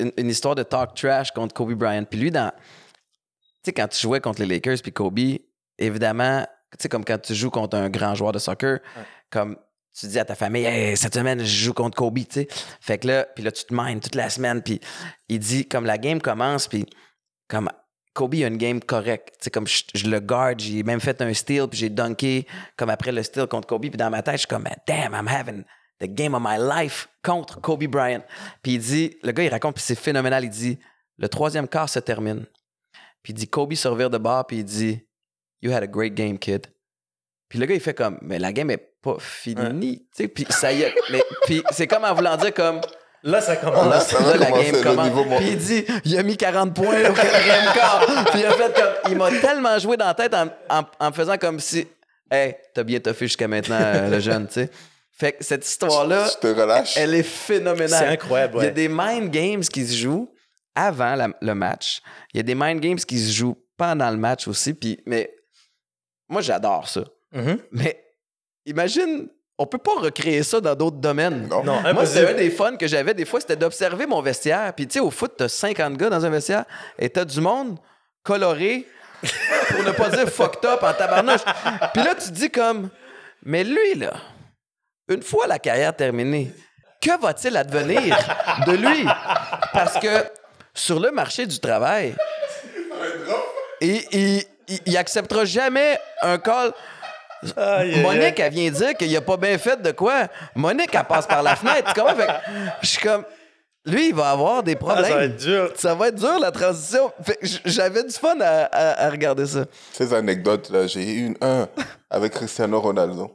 D: une, une histoire de talk trash contre Kobe Bryant. Puis lui, dans. Tu sais, quand tu jouais contre les Lakers puis Kobe, évidemment, tu sais, comme quand tu joues contre un grand joueur de soccer, comme tu dis à ta famille, hey, cette semaine, je joue contre Kobe, tu sais. Fait que là, puis là, tu te mines toute la semaine, puis il dit, comme la game commence, puis comme Kobe a une game correcte. Tu sais, comme je, je le garde, j'ai même fait un steal, puis j'ai dunké comme après le steal contre Kobe, puis dans ma tête, je suis comme, damn, I'm having the game of my life contre Kobe Bryant. Puis il dit, le gars, il raconte, puis c'est phénoménal, il dit, le troisième quart se termine. Puis il dit, Kobe se revire de bord, puis il dit, You had a great game, kid. Puis le gars, il fait comme, mais la game est pas finie. Tu sais, puis ça y est. Mais, puis c'est comme en voulant dire comme,
B: Là, ça commence.
D: Là,
C: ça va
D: là, la game
C: le
D: commence. Puis il dit, il a mis 40 points au quatrième quart. Puis il a fait comme, il m'a tellement joué dans la tête en, en, en me faisant comme si, hey, t'as bien toffé jusqu'à maintenant, euh, le jeune, tu sais. Fait que cette histoire-là, elle est phénoménale.
B: C'est incroyable,
D: Il y a des mind games qui se jouent avant la- le match. Il y a des mind games qui se jouent pendant le match aussi. Puis, mais moi, j'adore ça.
B: Mhm.
D: Mais imagine, on peut pas recréer ça dans d'autres domaines.
C: Non.
B: Non,
D: Moi, c'est
B: impossible.
D: un des fun que j'avais des fois, c'était d'observer mon vestiaire. Puis, tu sais, au foot, t'as 50 gars dans un vestiaire et t'as du monde coloré, pour ne pas dire fucked up en tabarnouche. Puis là, tu te dis comme, mais lui, là, une fois la carrière terminée, que va-t-il advenir de lui? Parce que sur le marché du travail, il, il, il- il acceptera jamais un call.
B: Aïe,
D: Monique,
B: aïe.
D: elle vient dire qu'il a pas bien fait de quoi. Monique, elle passe par la fenêtre. Comment? Fait que je suis comme, lui, il va avoir des
B: Ah,
D: problèmes.
B: ça va être dur.
D: Ça va être dur, la transition. Fait que j- J'avais du fun à, à- à regarder ça.
C: Ces anecdotes-là, j'ai eu une, un avec Cristiano Ronaldo.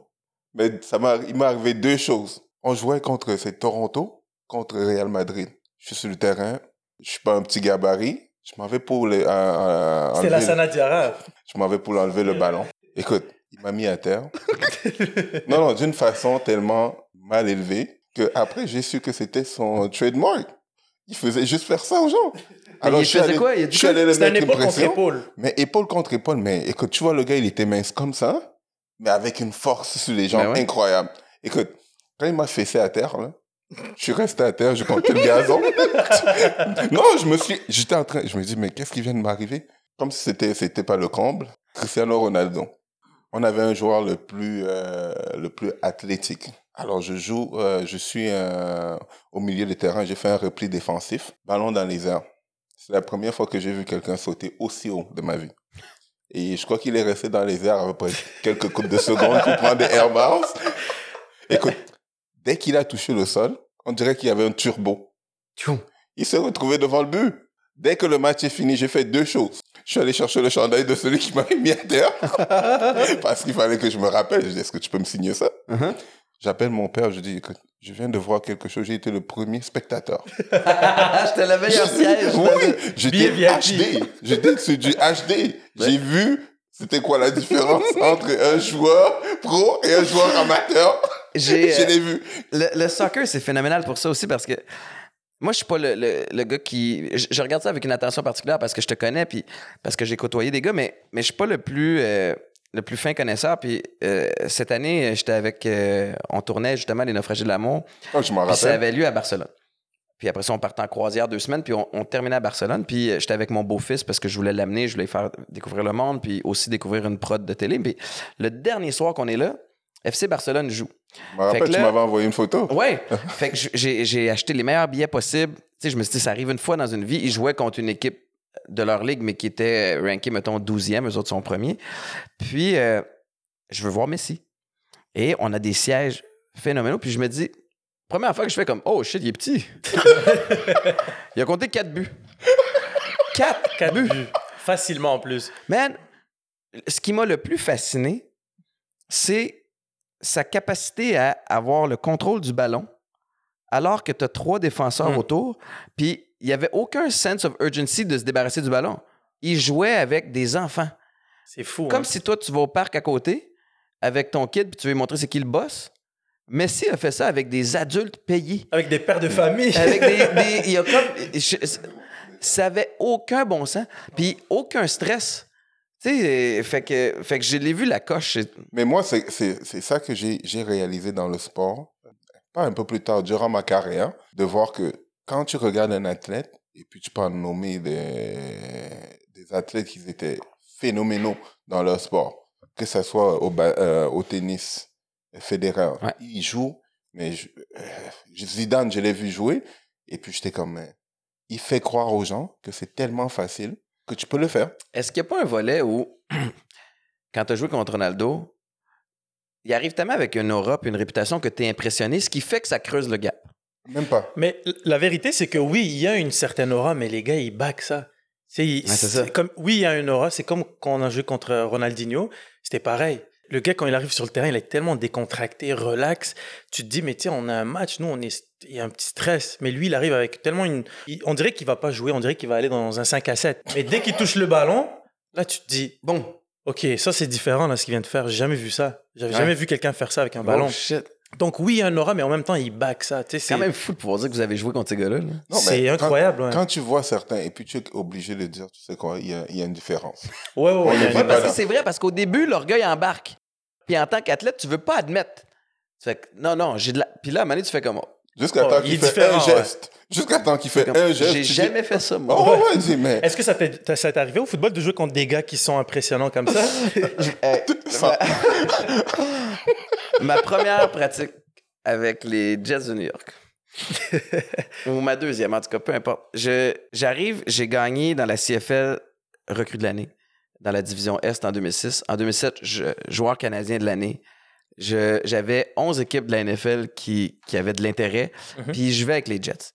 C: Mais ça m'a, il m'est arrivé deux choses. On jouait contre, c'est Toronto, contre Real Madrid. Je suis sur le terrain, je suis pas un petit gabarit. Je m'en vais pour le, à- à-
B: C'était la
C: enlever-
B: Sana Diarra.
C: Je m'en vais pour enlever le ballon. Écoute, il m'a mis à terre. non, non, d'une façon tellement mal élevée que après j'ai su que c'était son trademark. Il faisait juste faire ça aux gens.
D: il
C: je suis
D: faisait
C: allé-
D: quoi? Il
C: je suis allé le mettre une
B: épaule contre épaule.
C: Mais épaule contre épaule, mais écoute, tu vois, le gars, il était mince comme ça, mais avec une force sur les jambes
D: ouais.
C: incroyable. Écoute, quand il m'a fessé à terre, là, je suis resté à terre, je comptais le gazon. non, je me suis, j'étais en train, je me dis, mais qu'est-ce qui vient de m'arriver? Comme si c'était, c'était pas le comble. Cristiano Ronaldo. On avait un joueur le plus, euh, le plus athlétique. Alors, je joue, euh, je suis euh, au milieu du terrain, j'ai fait un repli défensif, ballon dans les airs. C'est la première fois que j'ai vu quelqu'un sauter aussi haut de ma vie. Et je crois qu'il est resté dans les airs à peu près quelques coupes de secondes pour prendre des airballs. Écoute, dès qu'il a touché le sol, on dirait qu'il y avait un turbo. Il s'est retrouvé devant le but. Dès que le match est fini, j'ai fait deux choses. Je suis allé chercher le chandail de celui qui m'avait mis à terre. parce qu'il fallait que je me rappelle. Je dis, est-ce que tu peux me signer ça?
D: Uh-huh.
C: J'appelle mon père, je dis, écoute, je viens de voir quelque chose. J'ai été le premier spectateur.
D: J'étais le meilleur siège.
C: Oui, j'étais HD. J'étais sur du HD. J'ai vu c'était quoi la différence entre un joueur pro et un joueur amateur.
D: J'ai,
C: Je
D: euh,
C: l'ai vu.
D: le, le soccer, c'est phénoménal pour ça aussi parce que moi, je suis pas le, le- le gars qui. Je, je regarde ça avec une attention particulière parce que je te connais puis parce que j'ai côtoyé des gars, mais, mais je suis pas le plus. euh, le plus fin connaisseur. Puis euh, cette année, j'étais avec. euh, on tournait justement Les Naufragés de l'amour.
C: Oh, je m'en
D: ça avait lieu à Barcelone. Puis après ça, on partait en croisière deux semaines, puis on, on terminait à Barcelone. Puis euh, j'étais avec mon beau-fils parce que je voulais l'amener, je voulais faire découvrir le monde, puis aussi découvrir une prod de télé. Puis le dernier soir qu'on est là, FC Barcelone joue.
C: Je me rappelle,
D: Fait que
C: tu m'avais envoyé une photo.
D: Ouais. fait que j'ai j'ai acheté les meilleurs billets possibles. Tu sais, je me suis dit, ça arrive une fois dans une vie. Ils jouaient contre une équipe de leur ligue, mais qui était rankée, mettons, 12e. Eux autres sont premiers. Puis, euh, je veux voir Messi. Et on a des sièges phénoménaux. Puis je me dis, première fois que je fais comme, oh shit, il est petit. il a compté 4 buts. 4
B: Quatre buts. Facilement en plus.
D: Man, ce qui m'a le plus fasciné, c'est sa capacité à avoir le contrôle du ballon alors que tu as trois défenseurs
B: Mm.
D: autour. Puis il n'y avait aucun sense of urgency de se débarrasser du ballon. Il jouait avec des enfants.
B: C'est fou.
D: Comme
B: hein.
D: si toi, tu vas au parc à côté avec ton kid puis tu veux lui montrer c'est qui le boss. Messi a fait ça avec des adultes payés.
B: Avec des pères de famille.
D: Avec des. des- il y a comme. je- Ça avait aucun bon sens, puis aucun stress. Tu sais, fait que, fait que je l'ai vu la coche.
C: Mais moi, c'est ça que j'ai réalisé dans le sport, pas un peu plus tard, durant ma carrière, de voir que quand tu regardes un athlète, et puis tu peux nommer des, des athlètes qui étaient phénoménaux dans leur sport, que ce soit au, euh, au tennis, fédéral. Il joue, mais je, euh, Zidane, je l'ai vu jouer, et puis j'étais comme, il fait croire aux gens que c'est tellement facile que tu peux le faire.
D: Est-ce qu'il n'y a pas un volet où, quand tu as joué contre Ronaldo, il arrive tellement avec une aura et une réputation que tu es impressionné, ce qui fait que ça creuse le gap?
C: Même pas.
B: Mais la vérité, c'est que oui, il y a une certaine aura, mais les gars, ils back ça. C'est, ça. Comme, oui, il y a une aura. C'est comme quand on a joué contre Ronaldinho. C'était pareil. Le gars, quand il arrive sur le terrain, il est tellement décontracté, relax. Tu te dis, mais tiens, on a un match, nous, on est, il y a un petit stress. Mais lui, il arrive avec tellement une. on dirait qu'il va pas jouer, on dirait qu'il va aller dans un 5 à 7. Mais dès qu'il touche le ballon, là, tu te dis, bon, ok, ça, c'est différent, là, ce qu'il vient de faire. J'ai jamais vu ça. J'avais jamais vu quelqu'un faire ça avec un oh, ballon.
D: Shit.
B: Donc oui, il y a un aura, mais en même temps, il back ça.
D: C'est quand même fou de pouvoir dire que vous avez joué contre ces gars-là.
B: C'est incroyable.
C: Quand tu vois certains, et puis tu es obligé de dire, tu sais quoi, il y a, y a une différence.
B: Ouais, ouais,
D: ouais. c'est vrai, parce qu'au début, l'orgueil embarque. Puis en tant qu'athlète, tu veux pas admettre. Tu fais non, non, j'ai de la. Puis là, à un moment donné, tu fais comme.
C: Jusqu'à oh, temps qu'il fait un geste. Jusqu'à temps qu'il fait un geste.
D: J'ai jamais fait ça, moi.
C: Oh, ouais, mais...
B: Est-ce que ça t'est arrivé au football de jouer contre des gars qui sont impressionnants comme ça?
D: ma... première pratique avec les Jets de New York. Ou ma deuxième, en tout cas, peu importe. J'arrive, j'ai gagné dans la CFL recrue de l'année dans la division Est en 2006. En 2007, je, joueur canadien de l'année. J'avais 11 équipes de la NFL qui, qui avaient de l'intérêt, mhm. puis je vais avec les Jets.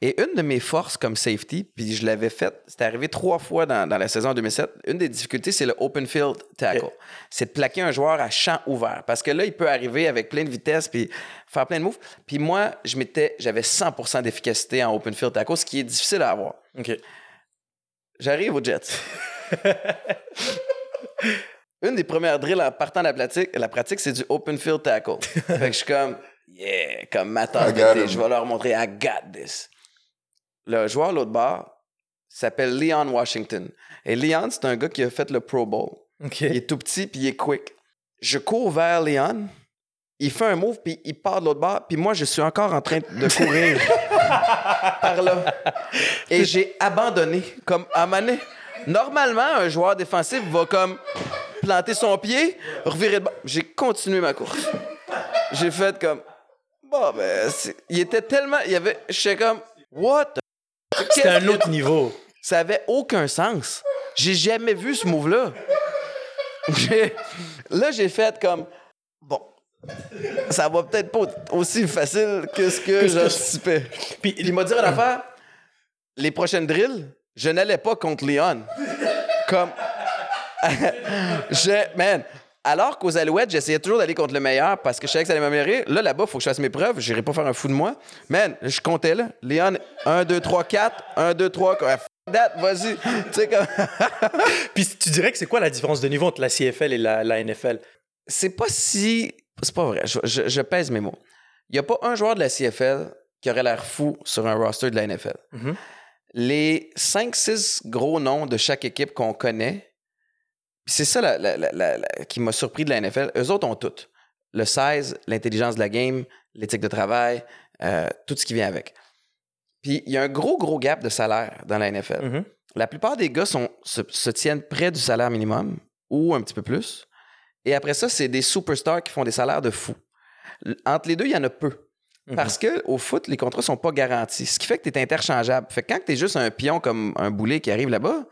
D: Et une de mes forces comme safety, puis je l'avais fait, c'était arrivé trois fois dans, dans, la saison 2007, une des difficultés, c'est le open field tackle. C'est de plaquer un joueur à champ ouvert. Parce que là, il peut arriver avec plein de vitesse, puis faire plein de moves. Puis moi, je m'étais, j'avais 100% d'efficacité en open field tackle, ce qui est difficile à avoir.
B: OK.
D: J'arrive aux Jets. Une des premières drills en partant de la pratique, la pratique c'est du open field tackle. fait que je suis comme, yeah, comme ma je vais leur montrer, I got this. Le joueur l'autre bord s'appelle Leon Washington. Et Leon, c'est un gars qui a fait le Pro Bowl. Il est tout petit puis il est quick. Je cours vers Leon, il fait un move puis il part de l'autre bord, puis moi je suis encore en train de courir par là. Et j'ai abandonné comme à maner. Normalement, un joueur défensif va comme planter son pied, revirer de bord. J'ai continué ma course. J'ai fait comme. Bon, ben, il était tellement. Il y avait. J'étais comme. What
B: C'était un autre niveau.
D: Ça avait aucun sens. J'ai jamais vu ce move-là. Là, j'ai fait comme. Bon. Ça va peut-être pas aussi facile que ce que j'anticipais. Puis il m'a dit une affaire. Les prochaines drills, je n'allais pas contre Leon. Comme. Je. Man. Alors qu'aux Alouettes, j'essayais toujours d'aller contre le meilleur parce que je savais que ça allait m'améliorer. Là, là-bas, il faut que je fasse mes preuves. Je n'irai pas faire un fou de moi. Man, je comptais là. Léon, 1, 2, 3, 4. 1, 2, 3, that, vas-y. tu sais, comme.
B: Puis tu dirais que c'est quoi la différence de niveau entre la CFL et la, la NFL?
D: C'est pas si. C'est pas vrai. Je, pèse mes mots. Il n'y a pas un joueur de la CFL qui aurait l'air fou sur un roster de la NFL. Mm-hmm les 5-6 gros noms de chaque équipe qu'on connaît, c'est ça qui m'a surpris de la NFL. Eux autres ont tout. Le size, l'intelligence de la game, l'éthique de travail, euh, tout ce qui vient avec. Puis il y a un gros, gros gap de salaire dans la NFL. Mm-hmm. La plupart des gars se, tiennent près du salaire minimum ou un petit peu plus. Et après ça, c'est des superstars qui font des salaires de fou. Entre les deux, il y en a peu. Parce mhm. qu'au foot, les contrats sont pas garantis. Ce qui fait que tu es interchangeable. Fait que quand tu es juste un pion comme un boulet qui arrive là-bas,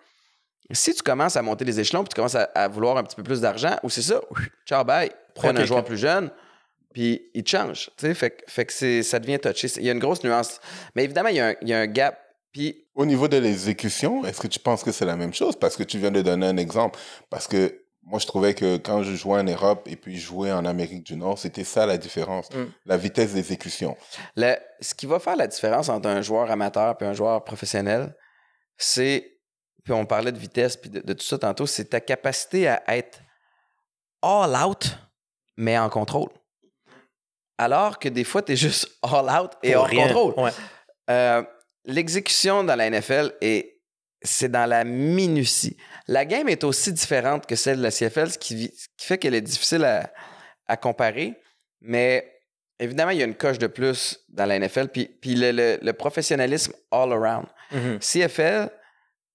D: si tu commences à monter les échelons puis tu commences à, vouloir un petit peu plus d'argent, ou c'est ça, ciao, bye, prends un joueur plus jeune, puis il te change. Fait, fait que ça devient touché. Il y a une grosse nuance. Mais évidemment, il y a un, il y a un gap. Puis...
C: Au niveau de l'exécution, est-ce que tu penses que c'est la même chose? Parce que tu viens de donner un exemple. Parce que moi, je trouvais que quand je jouais en Europe et puis jouais en Amérique du Nord, c'était ça la différence, mm. la vitesse d'exécution.
D: Ce qui va faire la différence entre un joueur amateur et un joueur professionnel, c'est, puis on parlait de vitesse puis de, tout ça tantôt, c'est ta capacité à être all out, mais en contrôle. Alors que des fois, tu es juste all out et hors contrôle. Euh, l'exécution dans la NFL est c'est dans la minutie. La game est aussi différente que celle de la CFL, ce qui, ce qui fait qu'elle est difficile à, à comparer. Mais évidemment, il y a une coche de plus dans la NFL. Puis, puis le, le- le professionnalisme all around.
B: Mhm.
D: CFL,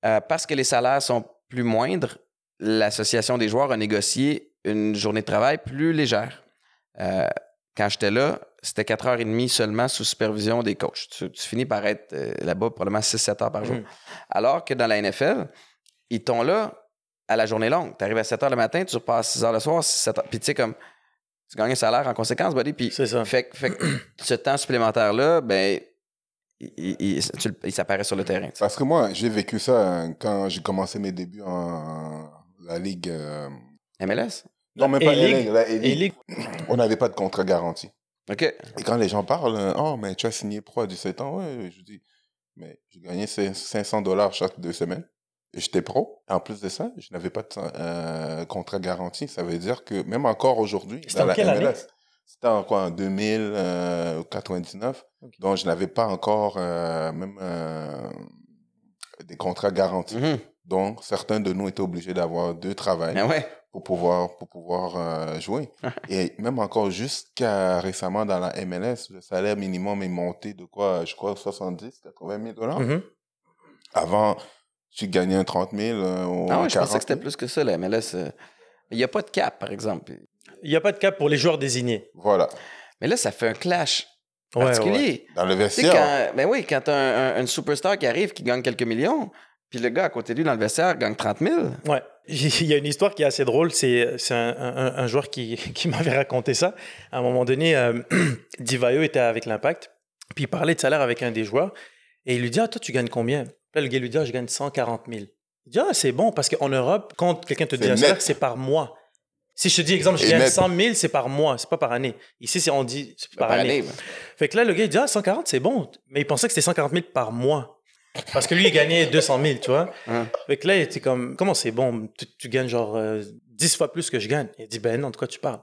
D: euh, parce que les salaires sont plus moindres, l'association des joueurs a négocié une journée de travail plus légère. Euh, quand j'étais là, c'était 4h30 seulement sous supervision des coachs. Tu, tu finis par être euh, là-bas probablement 6-7 heures par jour.
B: Mhm.
D: Alors que dans la NFL, ils t'ont là à la journée longue. Tu arrives à 7 heures le matin, tu repars à 6 heures le soir, 7 heures. Puis tu sais, comme, tu gagnes un salaire en conséquence, buddy. Puis
B: C'est ça.
D: fait, que- fait que ce temps supplémentaire-là, ben, il, il- il- s'apparaît sur le terrain.
C: Parce que moi, j'ai vécu ça hein, quand j'ai commencé mes débuts en la Ligue. euh,
D: MLS?
C: Non, même pas la
B: A-League.
C: Ligue. La
B: les-
C: On n'avait pas de contrat garanti.
D: OK.
C: Et quand les gens parlent, euh, oh, mais tu as signé pro à 17 ans, ouais, je dis, mais j'ai gagné 500 dollars chaque deux semaines. Et j'étais pro. En plus de ça, je n'avais pas de euh, contrat garanti. Ça veut dire que même encore aujourd'hui,
B: C'était
C: dans
B: en
C: la
B: quelle année?
C: MLS, c'était en quoi, en 2000, euh, 99.
B: Ok.
C: Donc, je n'avais pas encore euh, même euh, des contrats garantis.
D: Mhm.
C: Donc, certains de nous étaient obligés d'avoir deux travails
D: Ben ouais.
C: pour pouvoir, pour pouvoir euh, jouer. Et même encore jusqu'à récemment dans la MLS, le salaire minimum est monté de quoi, je crois, 70, 80 000 dollars.
B: Mhm.
C: Avant, tu gagnais un 30 000 euh, ou
D: Ah ouais, je pensais
C: 40
D: que c'était
C: 000.
D: plus que ça, la MLS. Il n'y a pas de cap, par exemple.
B: Il n'y a pas de cap pour les joueurs désignés.
C: Voilà.
D: Mais là, ça fait un clash
B: Ouais,
D: particulier.
C: Dans le vestiaire.
D: quand, ben oui, quand t'as un, un, une superstar qui arrive, qui gagne quelques millions, puis le gars à côté de lui dans le vestiaire gagne 30 000.
B: Ouais. Il y a une histoire qui est assez drôle. C'est c'est un, un- un joueur qui, qui m'avait raconté ça. À un moment donné, euh, Divayo était avec l'Impact. Puis il parlait de salaire avec un des joueurs. Et il lui dit Ah, toi, tu gagnes combien Puis là, le gars lui dit Ah, je gagne 140 000. Il dit Ah, c'est bon, parce qu'en Europe, quand quelqu'un te dit un salaire,
C: net.
B: c'est par mois. Si je te dis, exemple, je gagne
C: net.
B: 100 000, c'est par mois, c'est pas par année. Ici, c'est- on dit c'est par,
D: Par
B: année.
D: année.
B: Fait que là, le gars, il dit, ah, 140, c'est bon. Mais il pensait que c'était 140 000 par mois. Parce que lui, il gagnait 200 000, tu vois.
D: Hein.
B: Fait que là, il était comme, comment c'est bon? Tu, tu gagnes genre euh, 10 fois plus que je gagne. Il dit, ben non, de quoi tu parles?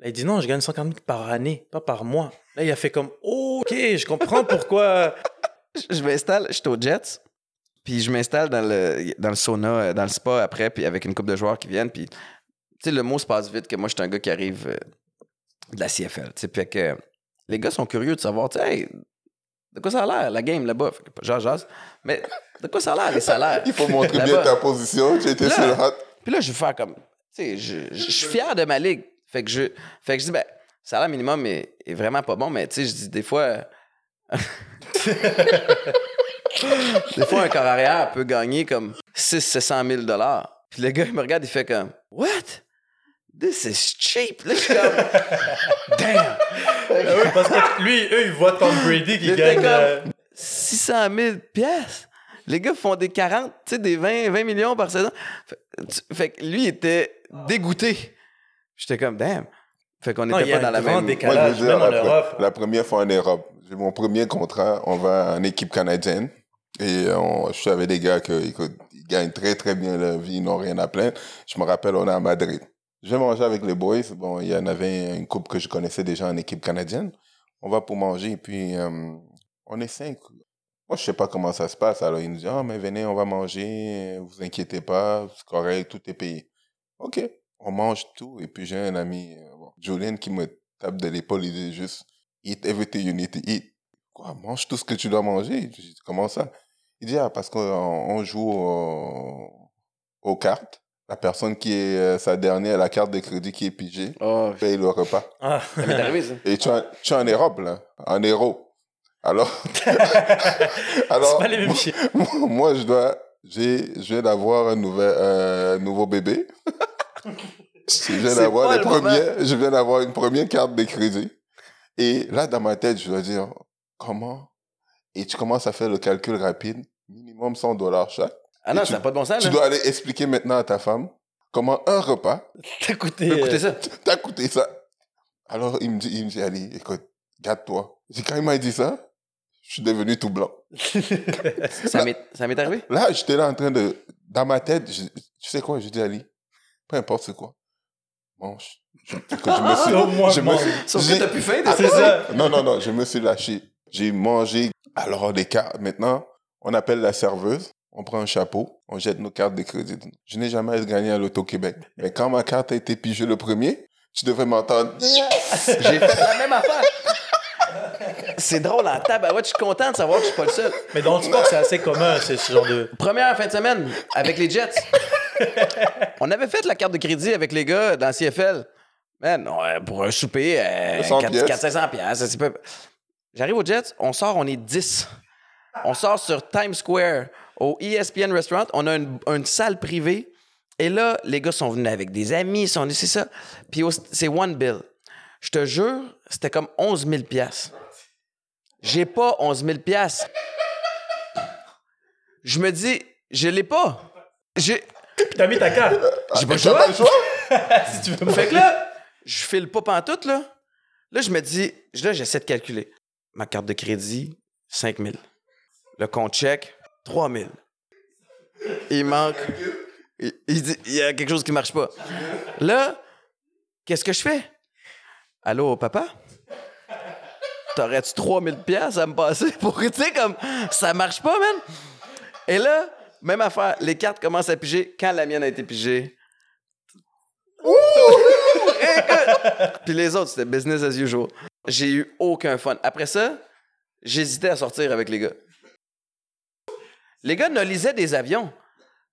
B: Là, il dit, non, je gagne 140 000 par année, pas par mois. Là, il a fait comme, oh, ok, je comprends pourquoi.
D: Je- m'installe, je suis au Jets, puis je m'installe dans le, dans le sauna, euh, dans le spa après, puis avec une couple de joueurs qui viennent, puis tu sais, le mot se passe vite que moi, je suis un gars qui arrive euh, de la CFL, tu sais, que les gars sont curieux de savoir, tu sais, hey, de quoi ça a l'air, la game là-bas? Jase. Mais de quoi ça a l'air, les salaires?
C: Il faut montrer bien ta position. Tu étais
D: Là.
C: sur le hot.
D: Puis là, je vais faire comme. Tu sais, je, je- je suis fier de ma ligue. Fait que je, fait que je dis, ben, le salaire minimum est, est vraiment pas bon, mais tu sais, je dis des fois. des fois, un corps arrière peut gagner comme 600 000 Puis le gars, il me regarde, il fait comme, What? This is cheap. Là, je suis comme, Damn!
B: Ah parce que lui, eux, ils voient Tom Brady qui gagne.
D: comme-
B: euh,
D: 600 000 pièces. Les gars font des 40, tu sais, des 20, 20 millions par saison. Fait, tu- fait que lui, il était dégoûté. J'étais comme, damn. Fait qu'on n'était pas dans la même...
B: décalage.
C: Moi, je veux dire,
B: même en
C: la,
B: Europe.
C: la première fois en Europe, j'ai mon premier contrat, on va en équipe canadienne. Et on, je suis avec des gars qui gagnent très, très bien leur vie, ils n'ont rien à plaindre. Je me rappelle, on est à Madrid. Je vais manger avec les boys. Bon, il y en avait une couple que je connaissais déjà en équipe canadienne. On va pour manger, et puis euh, on est cinq. Moi, je sais pas comment ça se passe. Alors, ils nous disent, ah, mais venez, on va manger, vous inquiétez pas, c'est correct, tout est payé. OK. On mange tout, et puis j'ai un ami, euh, bon, Julian, qui me tape de l'épaule, il dit juste, eat everything you need to eat. Quoi, mange tout ce que tu dois manger? Comment ça? Il dit, ah, parce qu'on on joue au- aux cartes. La personne qui est euh, sa dernière, la carte de crédit qui est pigée,
D: Oh,
C: paye le repas.
B: Ah.
D: ça m'est arrivé, ça.
C: Et tu es, en- tu es en Europe, là, en héros. Alors,
B: C'est
C: alors
B: pas les mêmes
C: moi,
B: chiens.
C: moi, je dois, j'ai, je viens d'avoir un nouvel, euh, nouveau bébé. je viens d'avoir les premiers, je viens d'avoir une première carte de crédit. Et là, dans ma tête, je dois dire, comment? Et tu commences à faire le calcul rapide, minimum 100 dollars chaque.
D: Ah non, ça n'a pas de bon sens,
C: Tu
D: là.
C: dois aller expliquer maintenant à ta femme comment un repas
B: T'as coûté.
D: Écoutez
B: euh,
D: ça.
C: t'a coûté ça. Alors, il me dit, il me dit, Ali, écoute, garde-toi. J'ai quand il m'a dit ça, je suis devenu tout blanc.
D: Ça m'est ça m'est arrivé?
C: Là, j'étais là en train de, dans ma tête, je- tu sais quoi, je dis, Ali, peu importe c'est quoi, mange. Je, je me suis, je me
D: Sauf que t'as plus faim,
C: Ah,
B: C'est ça.
C: Non, non, non, je me suis lâché. J'ai mangé Alors, les cartes, maintenant, on appelle la serveuse, on prend un chapeau, on jette nos cartes de crédit. Je n'ai jamais gagné à l'Auto-Québec. Mais quand ma carte a été pigée le premier, tu devrais m'entendre.
D: J'ai fait la même affaire. C'est drôle en tabarouette. Je suis content de savoir que je suis pas le seul.
B: Mais dans le sport, c'est assez commun, c'est ce genre de.
D: Première fin de semaine avec les Jets. On avait fait la carte de crédit avec les gars dans CFL. Man, ouais, pour un souper, euh,
C: 200 pièces.
D: 400 pièces. J'arrive aux Jets, on sort, on est 10. On sort sur Times Square, au ESPN Restaurant. On a une, une salle privée. Et là, les gars sont venus avec des amis, ils sont venus, c'est ça. Puis c'est one bill. Je te jure, c'était comme 11 000 piastres. J'ai pas 11 000 piastres. Je me dis, je l'ai pas. J'ai.
B: Puis t'as mis ta carte.
D: J'ai pas le choix.
C: le choix?
B: si tu veux me
D: Fait que là, je file pas pantoute, là. Là, je me dis, là, j'essaie de calculer. Ma carte de crédit, 5 000. Le compte chèque, 3 000. Il manque. Il, il dit, il y a quelque chose qui marche pas. Là, qu'est-ce que je fais? Allô, papa? T'aurais-tu 3000 pièces à me passer pour tu sais comme ça marche pas man? Et là, même affaire, les cartes commencent à piger quand la mienne a été pigée. Écoute! Puis les autres, c'était business as usual. J'ai eu aucun fun. Après ça, j'hésitais à sortir avec les gars. Les gars ne lisaient des avions.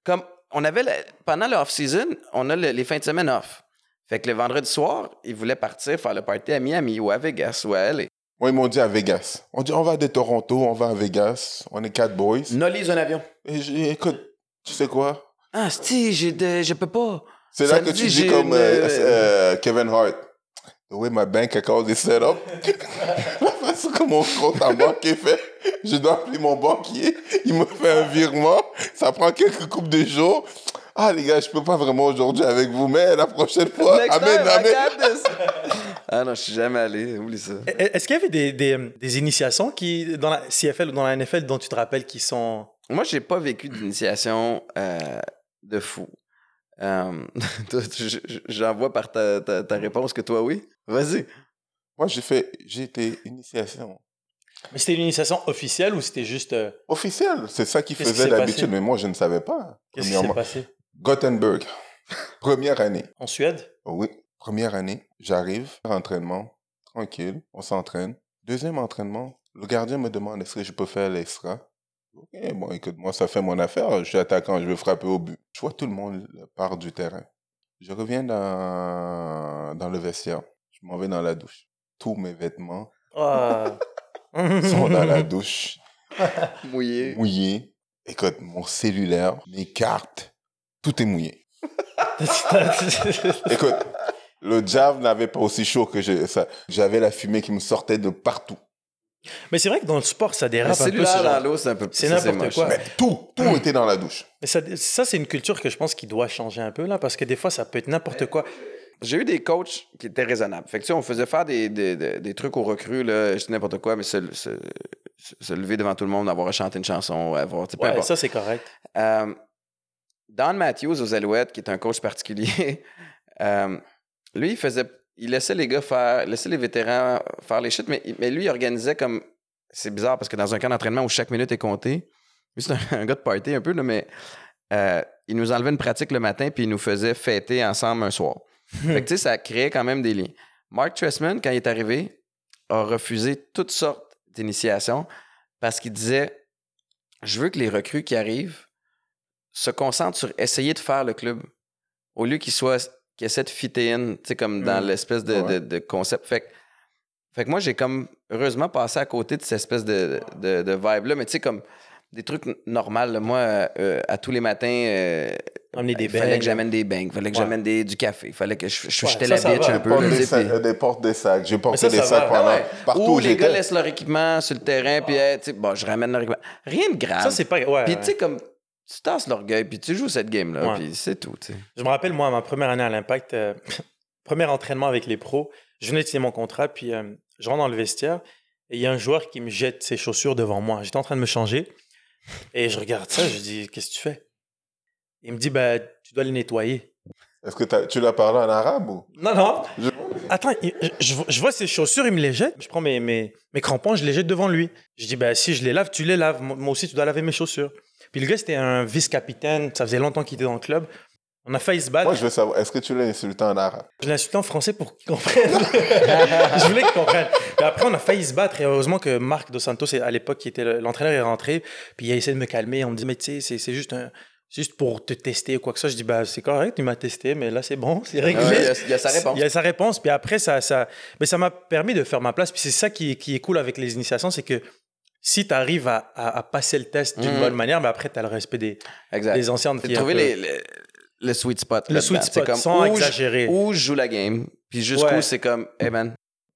D: Comme on avait le- pendant le off-season, on a le- les fins de semaine off. Fait que le vendredi soir, ils voulaient partir faire le party à Miami ou à Vegas ou à LA.
C: Moi, ils m'ont dit à Vegas. On dit, on va de Toronto, on va à Vegas. On est quatre boys.
D: Ne lise un avion.
C: Et écoute, tu sais quoi?
D: Ah, si, je peux pas.
C: C'est là que tu dis comme
D: une-
C: euh, euh, Kevin Hart. The way my bank account is set up. La façon que mon compte en banque est fait. Je dois appeler mon banquier. Il me fait un virement. Ça prend quelques coupes de jours. Ah, les gars, je peux pas vraiment aujourd'hui avec vous, mais la prochaine fois.
D: Next
C: amen,
D: time,
C: amen.
D: ah non, je suis jamais allé. Oublie ça.
B: E- Est-ce qu'il y avait des, des, des initiations qui, dans la CFL ou dans la NFL dont tu te rappelles qui sont.
D: Moi, j'ai pas vécu d'initiation euh, de fou. Euh, J'en vois par ta, ta- ta réponse que toi, oui. Vas-y.
C: Moi, j'ai fait, j'ai été initiation.
B: Mais c'était une initiation officielle ou c'était juste. euh,
C: Officielle, c'est ça
B: qui
C: faisaient
B: s'est
C: d'habitude, mais moi, je ne savais pas.
B: Qu'est-ce qui s'est
C: Premièrement,
B: passé?
C: Gothenburg, première année.
B: En Suède?
C: Oui, première année, j'arrive, entraînement, tranquille, on s'entraîne. Deuxième entraînement, le gardien me demande est-ce que je peux faire l'extra? Ok, bon, écoute, moi, ça fait mon affaire. Je suis attaquant, je veux frapper au but. Je vois tout le monde part du terrain. Je reviens dans, dans le vestiaire. Je m'en vais dans la douche. Tous mes vêtements
B: Ah.
C: sont dans la douche,
D: Mouillé.
C: mouillés. Écoute, mon cellulaire, mes cartes, tout est mouillé. Écoute, le Jav n'avait pas aussi chaud que je- ça. J'avais la fumée qui me sortait de partout.
B: Mais c'est vrai que dans le sport, ça dérape un peu. ce
D: cellulaire
B: genre-
D: dans l'eau, c'est un peu
B: C'est
D: ça,
B: n'importe quoi.
C: Mais tout, tout était dans la douche.
B: Mais ça, ça, c'est une culture que je pense qui doit changer un peu, là, parce que des fois, ça peut être n'importe quoi.
D: J'ai eu des coachs qui étaient raisonnables. Fait que, tu sais, on faisait faire des, des, des, des trucs aux recrues, là, je n'importe quoi, mais se, se, se lever devant tout le monde, avoir à chanter une chanson, avoir, tu sais, peu
B: Ouais, ça, c'est correct.
D: Euh, Don Matthews aux Alouettes, qui est un coach particulier, euh, lui, il faisait. Il laissait les gars faire. laissait les vétérans faire les shit, mais, mais lui, il organisait comme. C'est bizarre parce que dans un camp d'entraînement où chaque minute est comptée, lui, c'est un, un gars de party un peu, là, mais euh, il nous enlevait une pratique le matin puis il nous faisait fêter ensemble un soir. fait que, tu sais, ça créait quand même des liens. Mark Tressman, quand il est arrivé, a refusé toutes sortes d'initiations parce qu'il disait Je veux que les recrues qui arrivent se concentrent sur essayer de faire le club au lieu qu'ils soient qu'ils essaient de fitter in, tu sais, comme dans
B: Mm.
D: l'espèce de,
C: Ouais.
D: de- de concept. Fait que, fait que moi, j'ai comme heureusement passé à côté de cette espèce de, de, de vibe-là, mais tu sais, comme des trucs normaux. là. Moi, euh, à tous les matins, euh,
B: Amener des
D: il fallait que j'amène des bangs, il fallait que
B: Ouais.
D: j'amène des- du café, il fallait que je, je
B: Ouais,
D: jetais
B: ça,
D: la
B: ça
D: bitch
B: va.
D: un peu.
C: Des sacs,
D: puis-
C: des portes des sacs. J'ai porté
B: ça,
C: des
B: ça
C: sacs
B: va.
C: pendant
D: ouais.
C: partout
D: Ou
C: où
D: les gars laissent leur équipement sur le terrain, puis hey, tu sais, bon, je ramène leur équipement. Rien de grave.
B: Ça, c'est pas. Ouais,
D: Puis
B: ouais.
D: tu sais, comme, tu tasses l'orgueil, puis tu joues cette game-là,
B: Ouais.
D: puis c'est tout.
B: Je me rappelle, moi, ma première année à l'Impact, euh, premier entraînement avec les pros, je venais de signer mon contrat, puis euh, je rentre dans le vestiaire et il y a un joueur qui me jette ses chaussures devant moi. J'étais en train de me changer et je regarde ça, je dis Qu'est-ce que tu fais? Il me dit bah, Tu dois les nettoyer.
C: Est-ce que tu l'as parlé en arabe ou?
B: Non, non.
C: Je-
B: attends, je, je vois ses chaussures, il me les jette. Je prends mes, mes, mes crampons, je les jette devant lui. Je dis, ben, si je les lave, tu les laves. Moi aussi, tu dois laver mes chaussures. Puis le gars, c'était un vice-capitaine. Ça faisait longtemps qu'il était dans le club. On a failli se battre.
C: Moi, je veux savoir, est-ce que tu l'as insulté en arabe?
B: Je l'ai insulté en français pour qu'il comprenne. je voulais qu'il comprenne. Et après, on a failli se battre. Et heureusement que Marc Dos Santos, à l'époque, qui était le- l'entraîneur, est rentré. Puis il a essayé de me calmer. On me dit, mais tu sais, c'est- juste, un- juste pour te tester ou quoi que ça. Je dis, bah, c'est correct, tu m'as testé, mais là, c'est bon, c'est réglé.
D: Ouais, il, y a, il y a sa réponse.
B: Il y a sa réponse. Puis après, ça, ça, mais ça m'a permis de faire ma place. Puis c'est ça qui est, qui est cool avec les initiations, c'est que si tu arrives à, à- à passer le test d'une
D: Mhm.
B: bonne manière, mais après, tu as le respect des,
D: Exact.
B: des anciennes. Un
D: trouver
B: peu-
D: les, les- le sweet spot.
B: le sweet spot,
D: comme
B: sans
D: où je-
B: exagérer.
D: Où je joue la game, puis jusqu'où
B: Ouais.
D: c'est comme, hey man,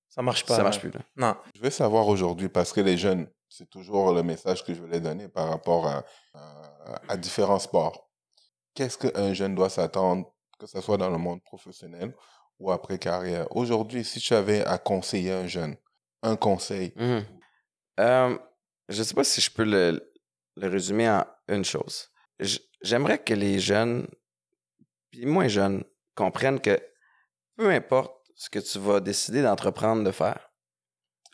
B: Ça marche pas.
D: ça marche plus. Là.
B: Non.
C: Je veux savoir aujourd'hui, parce que les jeunes, c'est toujours le message que je voulais donner par rapport à, à, à différents sports. Qu'est-ce qu'un jeune doit s'attendre, que ce soit dans le monde professionnel ou après carrière? Aujourd'hui, si tu avais à conseiller un jeune, un conseil.
D: Euh, je sais pas si je peux le, résumer en une chose. J'aimerais que les jeunes, puis moins jeunes, comprennent que peu importe ce que tu vas décider d'entreprendre de faire,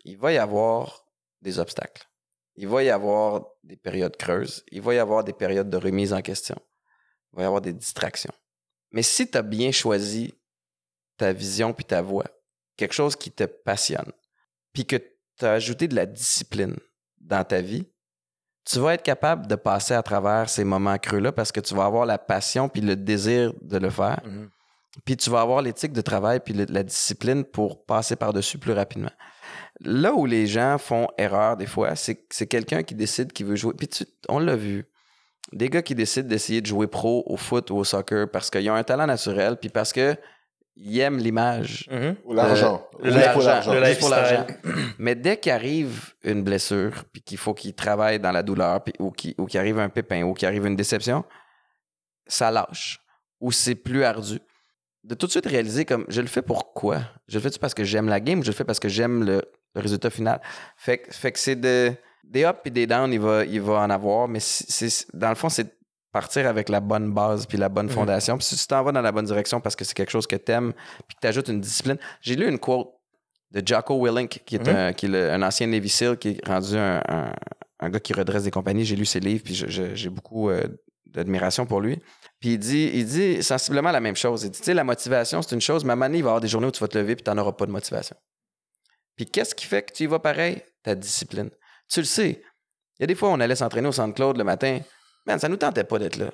D: il va y avoir des obstacles. Il va y avoir des périodes creuses. Il va y avoir des périodes de remise en question. Il va y avoir des distractions. Mais si tu as bien choisi ta vision puis ta voix, quelque chose qui te passionne, puis que tu as ajouté de la discipline dans ta vie, tu vas être capable de passer à travers ces moments creux-là parce que tu vas avoir la passion puis le désir de le faire.
B: Mhm.
D: Puis tu vas avoir l'éthique de travail puis le- la discipline pour passer par-dessus plus rapidement. Là où les gens font erreur des fois, c'est que c'est quelqu'un qui décide qu'il veut jouer. Puis tu- on l'a vu. Des gars qui décident d'essayer de jouer pro au foot ou au soccer parce qu'ils ont un talent naturel puis parce qu'ils aiment l'image.
B: Mhm.
C: ou l'argent,
B: le
C: juste pour
B: l'argent.
D: Mais dès qu'arrive une blessure, puis qu'il faut qu'il travaille dans la douleur, puis, ou qu'il ou qu'il arrive un pépin, ou qu'il arrive une déception, ça lâche. Ou c'est plus ardu. De tout de suite réaliser comme, je le fais pourquoi? Je le fais parce que j'aime la game ou je le fais parce que j'aime le, le résultat final? Fait, que- fait que c'est de, des ups et des downs, il va, il va en avoir, mais c'est, c'est- dans le fond, c'est de partir avec la bonne base puis la bonne
B: Mhm.
D: fondation. Puis si tu t'en vas dans la bonne direction parce que c'est quelque chose que t'aimes, puis que tu ajoutes une discipline. J'ai lu une quote de Jocko Willink, qui est,
B: Mhm.
D: un, qui est le- un ancien Navy SEAL, qui est rendu un, un- un gars qui redresse des compagnies. J'ai lu ses livres, puis j'ai beaucoup euh, d'admiration pour lui. Puis il dit, il dit sensiblement la même chose. Il dit, tu sais, la motivation, c'est une chose, mais à un moment donné, il va y avoir des journées où tu vas te lever, puis tu n'en auras pas de motivation. Puis qu'est-ce qui fait que tu y vas pareil? Ta discipline. Tu le sais. Il y a des fois, on allait s'entraîner au Centre Claude le matin. Man, ça nous tentait pas d'être là.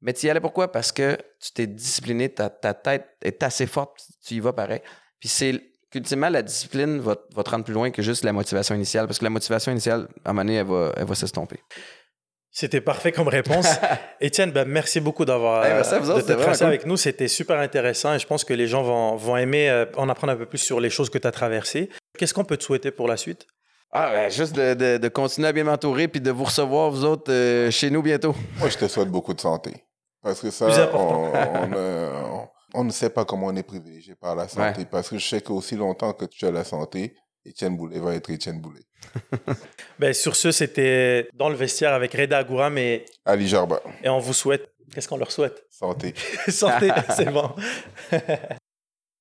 D: Mais tu y allais pourquoi? Parce que tu t'es discipliné, ta, ta tête est assez forte, tu y vas pareil. Puis c'est qu'ultimement, la discipline va, va te rendre plus loin que juste la motivation initiale. Parce que la motivation initiale, à un moment donné, elle va, elle va s'estomper.
B: C'était parfait comme réponse. Étienne, ben, merci beaucoup d'avoir
D: Hey,
B: de tracer
D: cool.
B: avec nous. C'était super intéressant et je pense que les gens vont, vont aimer euh, en apprendre un peu plus sur les choses que tu as traversées. Qu'est-ce qu'on peut te souhaiter pour la suite?
D: Ah, ben, juste de, de- de continuer à bien m'entourer puis de vous recevoir, vous autres, euh, chez nous bientôt.
C: Moi, je te souhaite beaucoup de santé. Parce que ça,
B: Plus
C: on,
B: important.
C: on, euh, on- on ne sait pas comment on est privilégié par la santé. Parce que je sais qu'aussi longtemps que tu as la santé, Étienne Boulay va être Étienne Boulay.
B: Ben, sur ce, c'était dans le vestiaire avec Reda Gouram et,
C: Ali Jarba,
B: et on vous souhaite. Qu'est-ce qu'on leur souhaite?
C: santé.
B: Santé, c'est bon.